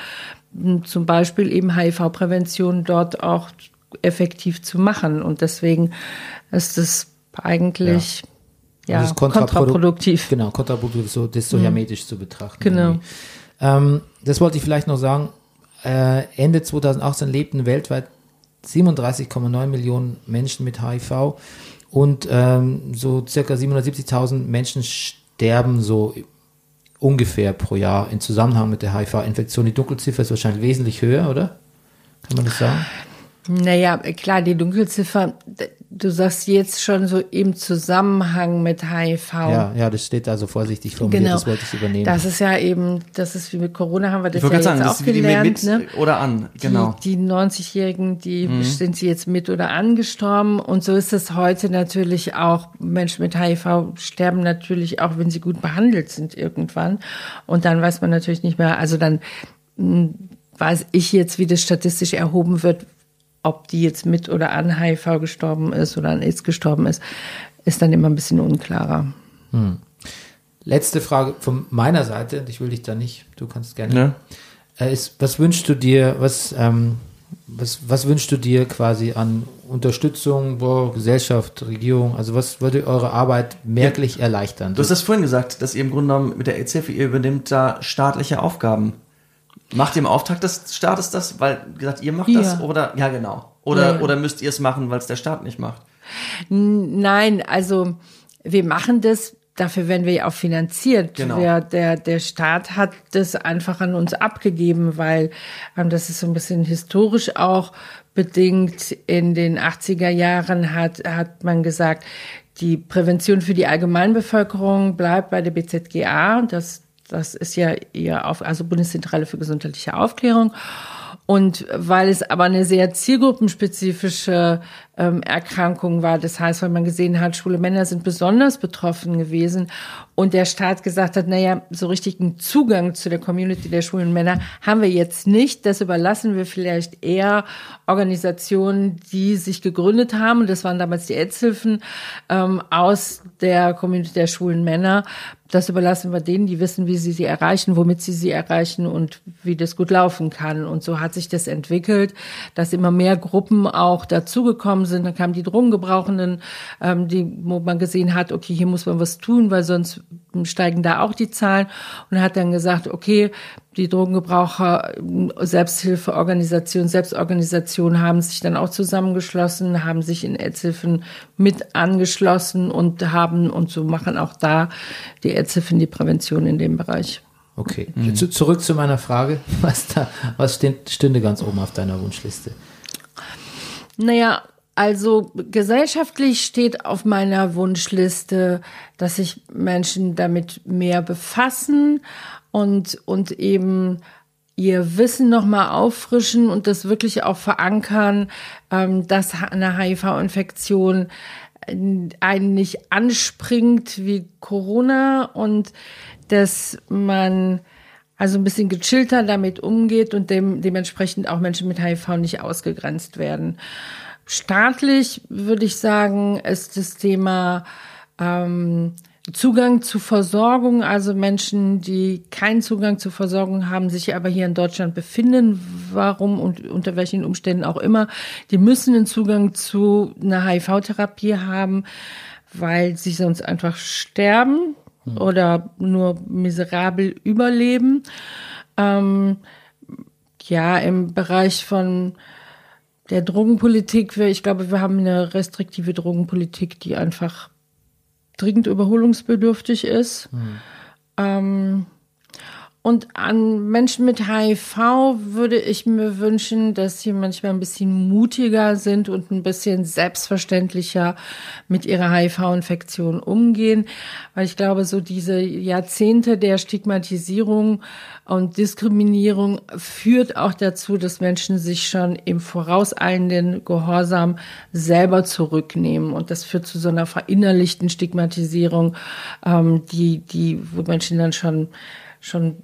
zum Beispiel eben HIV-Prävention dort auch effektiv zu machen. Und deswegen ist es eigentlich ja, Das ist kontraprodu- kontraproduktiv. Genau, kontraproduktiv, so, das so hermetisch zu betrachten. Genau. Ähm, das wollte ich vielleicht noch sagen. Äh, Ende 2018 lebten weltweit 37,9 Millionen Menschen mit HIV und ähm, so circa 770.000 Menschen sterben so ungefähr pro Jahr im Zusammenhang mit der HIV-Infektion. Die Dunkelziffer ist wahrscheinlich wesentlich höher, oder? Kann man das sagen? Naja, klar, die Dunkelziffer, du sagst jetzt schon so im Zusammenhang mit HIV. Ja, ja, das steht da so vorsichtig formuliert, Genau. das wollte ich übernehmen. Das ist ja eben, das ist wie mit Corona haben wir das Ich ja sagen, jetzt das auch gelernt. mit ne? oder an. Genau. Die, die 90-Jährigen, die sind sie jetzt mit oder angestorben. Und so ist es heute natürlich auch. Menschen mit HIV sterben natürlich auch, wenn sie gut behandelt sind irgendwann. Und dann weiß man natürlich nicht mehr, also dann mh, weiß ich jetzt, wie das statistisch erhoben wird, ob die jetzt mit oder an HIV gestorben ist oder an AIDS gestorben ist, ist dann immer ein bisschen unklarer. Letzte Frage von meiner Seite, ich will dich da nicht, du kannst gerne. Ne? Äh, ist, was wünschst du dir, was, ähm, Was, was wünschst du dir quasi an Unterstützung, boah, Gesellschaft, Regierung? Also was würde eure Arbeit merklich erleichtern? Du hast das vorhin gesagt, dass ihr im Grunde genommen mit der EZ-Hilfe, ihr übernimmt da staatliche Aufgaben. Macht ihr im Auftrag des Staates das, weil gesagt, ihr macht das Ja. oder ja genau. Oder Ja. oder müsst ihr es machen, weil es der Staat nicht macht? Nein, also wir machen das, dafür werden wir ja auch finanziert. Genau. Wir, der, der Staat hat das einfach an uns abgegeben, weil ähm, das ist so ein bisschen historisch auch bedingt. In den 80er Jahren hat, hat man gesagt, die Prävention für die Allgemeinbevölkerung bleibt bei der BZGA. Das, das ist ja ihr auf, also Bundeszentrale für gesundheitliche Aufklärung. Und weil es aber eine sehr zielgruppenspezifische ähm, Erkrankung war, das heißt, weil man gesehen hat, schwule Männer sind besonders betroffen gewesen und der Staat gesagt hat, naja, so richtigen Zugang zu der Community der schwulen Männer haben wir jetzt nicht. Das überlassen wir vielleicht eher Organisationen, die sich gegründet haben. Und das waren damals die AIDS-Hilfen ähm, aus der Community der schwulen Männer. Das überlassen wir denen, die wissen, wie sie sie erreichen, womit sie sie erreichen und wie das gut laufen kann. Und so hat sich das entwickelt, dass immer mehr Gruppen auch dazugekommen sind. Dann kamen die Drogengebrauchenden, ähm, die, wo man gesehen hat, okay, hier muss man was tun, weil sonst steigen da auch die Zahlen. Und hat dann gesagt, okay, die Drogengebraucher, Selbsthilfeorganisationen, Selbstorganisationen haben sich dann auch zusammengeschlossen, haben sich in AIDS-Hilfen mit angeschlossen und haben, und so machen auch da die AIDS-Hilfen die Prävention in dem Bereich. Okay, zu, zurück zu meiner Frage. Was, da, was steht, stünde ganz oben auf deiner Wunschliste? Naja, also gesellschaftlich steht auf meiner Wunschliste, dass sich Menschen damit mehr befassen und, und eben ihr Wissen nochmal auffrischen und das wirklich auch verankern, ähm, dass eine HIV-Infektion einen nicht anspringt wie Corona und dass man also ein bisschen gechillter damit umgeht und dem, dementsprechend auch Menschen mit HIV nicht ausgegrenzt werden. Staatlich würde ich sagen, ist das Thema ähm, Zugang zu Versorgung, also Menschen, die keinen Zugang zu Versorgung haben, sich aber hier in Deutschland befinden, warum und unter welchen Umständen auch immer, die müssen einen Zugang zu einer HIV-Therapie haben, weil sie sonst einfach sterben oder nur miserabel überleben. Ähm, ja, im Bereich von der Drogenpolitik, ich glaube, wir haben eine restriktive Drogenpolitik, die einfach dringend überholungsbedürftig ist. Ähm, und an Menschen mit HIV würde ich mir wünschen, dass sie manchmal ein bisschen mutiger sind und ein bisschen selbstverständlicher mit ihrer HIV-Infektion umgehen. Weil ich glaube, so diese Jahrzehnte der Stigmatisierung und Diskriminierung führt auch dazu, dass Menschen sich schon im vorauseilenden Gehorsam selber zurücknehmen. Und das führt zu so einer verinnerlichten Stigmatisierung, ähm, die, die, wo Menschen dann schon, schon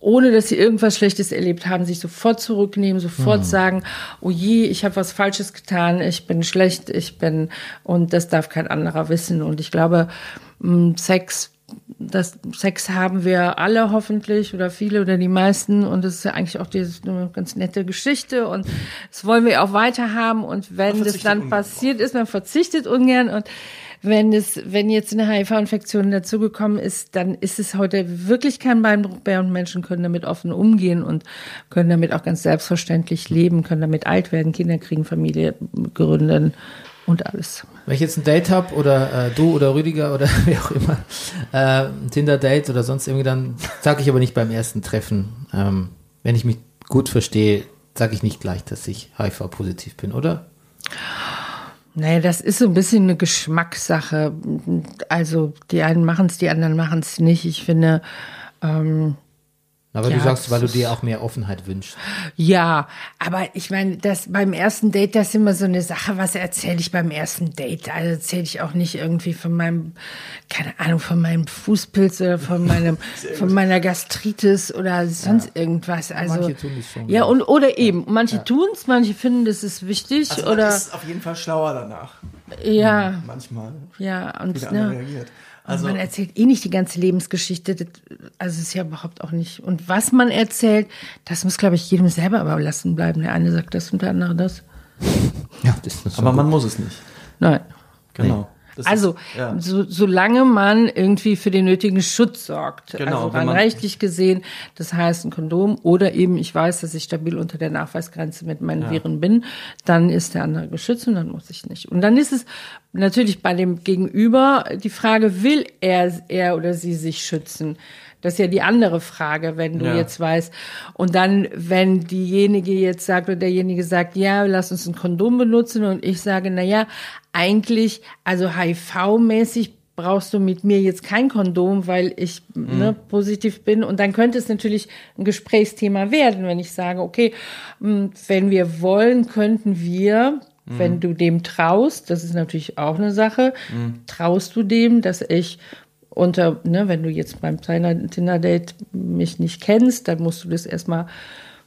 ohne dass sie irgendwas Schlechtes erlebt haben, sich sofort zurücknehmen, sofort sagen, oh je, ich habe was Falsches getan, ich bin schlecht, ich bin und das darf kein anderer wissen. Und ich glaube, mh, Sex, das Sex haben wir alle hoffentlich oder viele oder die meisten. Und das ist ja eigentlich auch die, eine ganz nette Geschichte. Und das wollen wir auch weiter haben. Und wenn das dann passiert ist, man verzichtet ungern. Und wenn es, wenn jetzt eine HIV-Infektion dazugekommen ist, dann ist es heute wirklich kein Beinbruch mehr und Menschen können damit offen umgehen und können damit auch ganz selbstverständlich leben, können damit alt werden, Kinder kriegen, Familie gründen und alles. Wenn ich jetzt ein Date habe oder äh, du oder Rüdiger oder wer auch immer, äh, ein Tinder-Date oder sonst irgendwie, dann sage ich aber nicht beim ersten Treffen, ähm, wenn ich mich gut verstehe, sage ich nicht gleich, dass ich HIV-positiv bin, oder? Naja, das ist so ein bisschen eine Geschmackssache. Also die einen machen es, die anderen machen es nicht. Ich finde, ähm, Aber du Ja, sagst, weil du dir auch mehr Offenheit wünschst. Ja, aber ich meine, das beim ersten Date, das ist immer so eine Sache, was erzähle ich beim ersten Date? Also erzähle ich auch nicht irgendwie von meinem, keine Ahnung, von meinem Fußpilz oder von meinem, von meiner Gastritis oder sonst irgendwas. Also manche tun das schon, Ja, und oder eben, manche tun's, manche finden, das ist wichtig Also man oder ist auf jeden Fall schlauer danach. Ja, Manchmal. ja, und Wie der ne, reagiert. Also, man erzählt eh nicht die ganze Lebensgeschichte. Das, also es ist ja überhaupt auch nicht. Und was man erzählt, das muss, glaube ich, jedem selber überlassen bleiben. Der eine sagt das und der andere das. Ja, das ist Aber man muss es nicht. Nein. Genau. Das Also, ist, ja. so, solange man irgendwie für den nötigen Schutz sorgt, Genau, also rein rechtlich gesehen, das heißt ein Kondom oder eben ich weiß, dass ich stabil unter der Nachweisgrenze mit meinen Viren bin, dann ist der andere geschützt und dann muss ich nicht. Und dann ist es natürlich bei dem Gegenüber die Frage, will er, er oder sie sich schützen? Das ist ja die andere Frage, wenn du Ja. jetzt weißt. Und dann, wenn diejenige jetzt sagt oder derjenige sagt, ja, lass uns ein Kondom benutzen und ich sage, na ja, eigentlich, also HIV-mäßig brauchst du mit mir jetzt kein Kondom, weil ich ne, positiv bin. Und dann könnte es natürlich ein Gesprächsthema werden, wenn ich sage, okay, mh, wenn wir wollen, könnten wir, wenn du dem traust, das ist natürlich auch eine Sache, traust du dem, dass ich unter, ne, wenn du jetzt beim Tinder- Tinder-Date mich nicht kennst, dann musst du das erstmal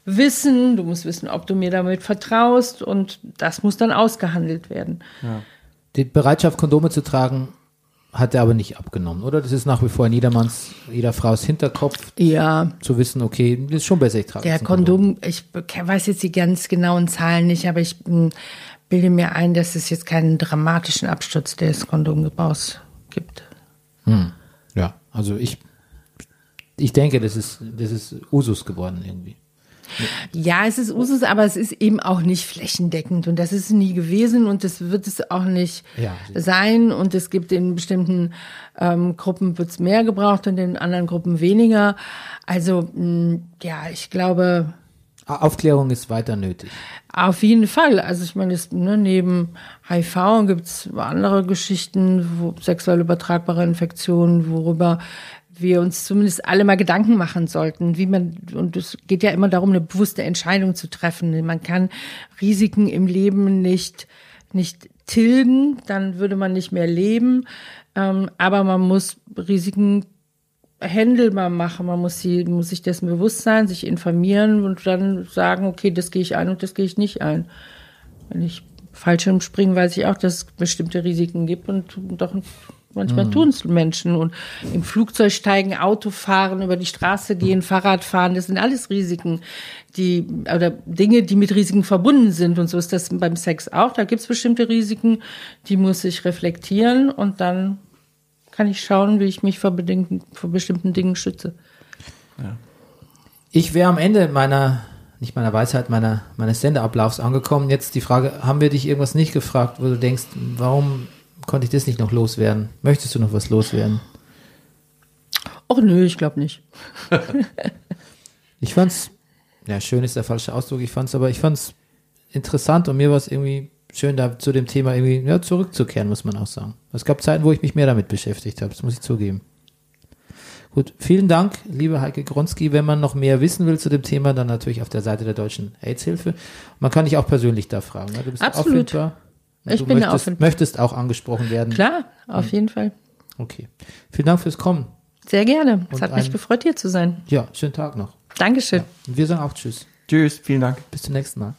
wissen, du musst wissen, ob du mir damit vertraust und das muss dann ausgehandelt werden. Die Bereitschaft, Kondome zu tragen, hat er aber nicht abgenommen, oder? Das ist nach wie vor in jedermanns, jeder Frau's Hinterkopf, Ja, zu wissen, okay, das ist schon besser, ich trage der ein Kondom, ich weiß jetzt die ganz genauen Zahlen nicht, aber ich m, bilde mir ein, dass es jetzt keinen dramatischen Absturz des Kondomgebrauchs gibt. Ja, also ich, ich denke, das ist, das ist Usus geworden irgendwie. Ja, es ist Usus, aber es ist eben auch nicht flächendeckend und das ist nie gewesen und das wird es auch nicht Ja. sein und es gibt in bestimmten ähm, Gruppen wird's mehr gebraucht und in anderen Gruppen weniger. Also mh, ja, ich glaube Aufklärung ist weiter nötig. auf jeden Fall. Also ich meine, es, ne, neben HIV gibt's andere Geschichten, wo sexuell übertragbare Infektionen, worüber wir uns zumindest alle mal Gedanken machen sollten, wie man, und es geht ja immer darum, eine bewusste Entscheidung zu treffen. Man kann Risiken im Leben nicht, nicht tilgen, dann würde man nicht mehr leben. Ähm, aber man muss Risiken handelbar machen. Man muss sie, muss sich dessen bewusst sein, sich informieren und dann sagen, okay, das gehe ich ein und das gehe ich nicht ein. Wenn ich Fallschirm springe, weiß ich auch, dass es bestimmte Risiken gibt und doch manchmal tun es Menschen und im Flugzeug steigen, Auto fahren, über die Straße gehen, Fahrrad fahren, das sind alles Risiken, die oder Dinge, die mit Risiken verbunden sind und so ist das beim Sex auch. Da gibt es bestimmte Risiken, die muss ich reflektieren und dann kann ich schauen, wie ich mich vor, vor bestimmten Dingen schütze. Ich wäre am Ende meiner, nicht meiner Weisheit, meiner, meines Sendeablaufs angekommen. Jetzt die Frage, haben wir dich irgendwas nicht gefragt, wo du denkst, warum konnte ich das nicht noch loswerden? Möchtest du noch was loswerden? Och nö, ich glaube nicht. Ich fand's, ja, schön ist der falsche Ausdruck, ich fand's, aber ich fand's interessant und mir war es irgendwie schön, da zu dem Thema irgendwie ja, zurückzukehren, muss man auch sagen. Es gab Zeiten, wo ich mich mehr damit beschäftigt habe, das muss ich zugeben. Gut, vielen Dank, liebe Heike Gronski. Wenn man noch mehr wissen will zu dem Thema, dann natürlich auf der Seite der Deutschen AIDS-Hilfe. Man kann dich auch persönlich da fragen. Ne? Du bist Absolut. auffindbar. Ich du bin möchtest, auffindbar. möchtest auch angesprochen werden. Klar, auf jeden Fall. Okay. Vielen Dank fürs Kommen. Sehr gerne. Es Und hat mich ein- gefreut, hier zu sein. Ja, schönen Tag noch. Dankeschön. Und wir sagen auch Tschüss. Tschüss, vielen Dank. Bis zum nächsten Mal.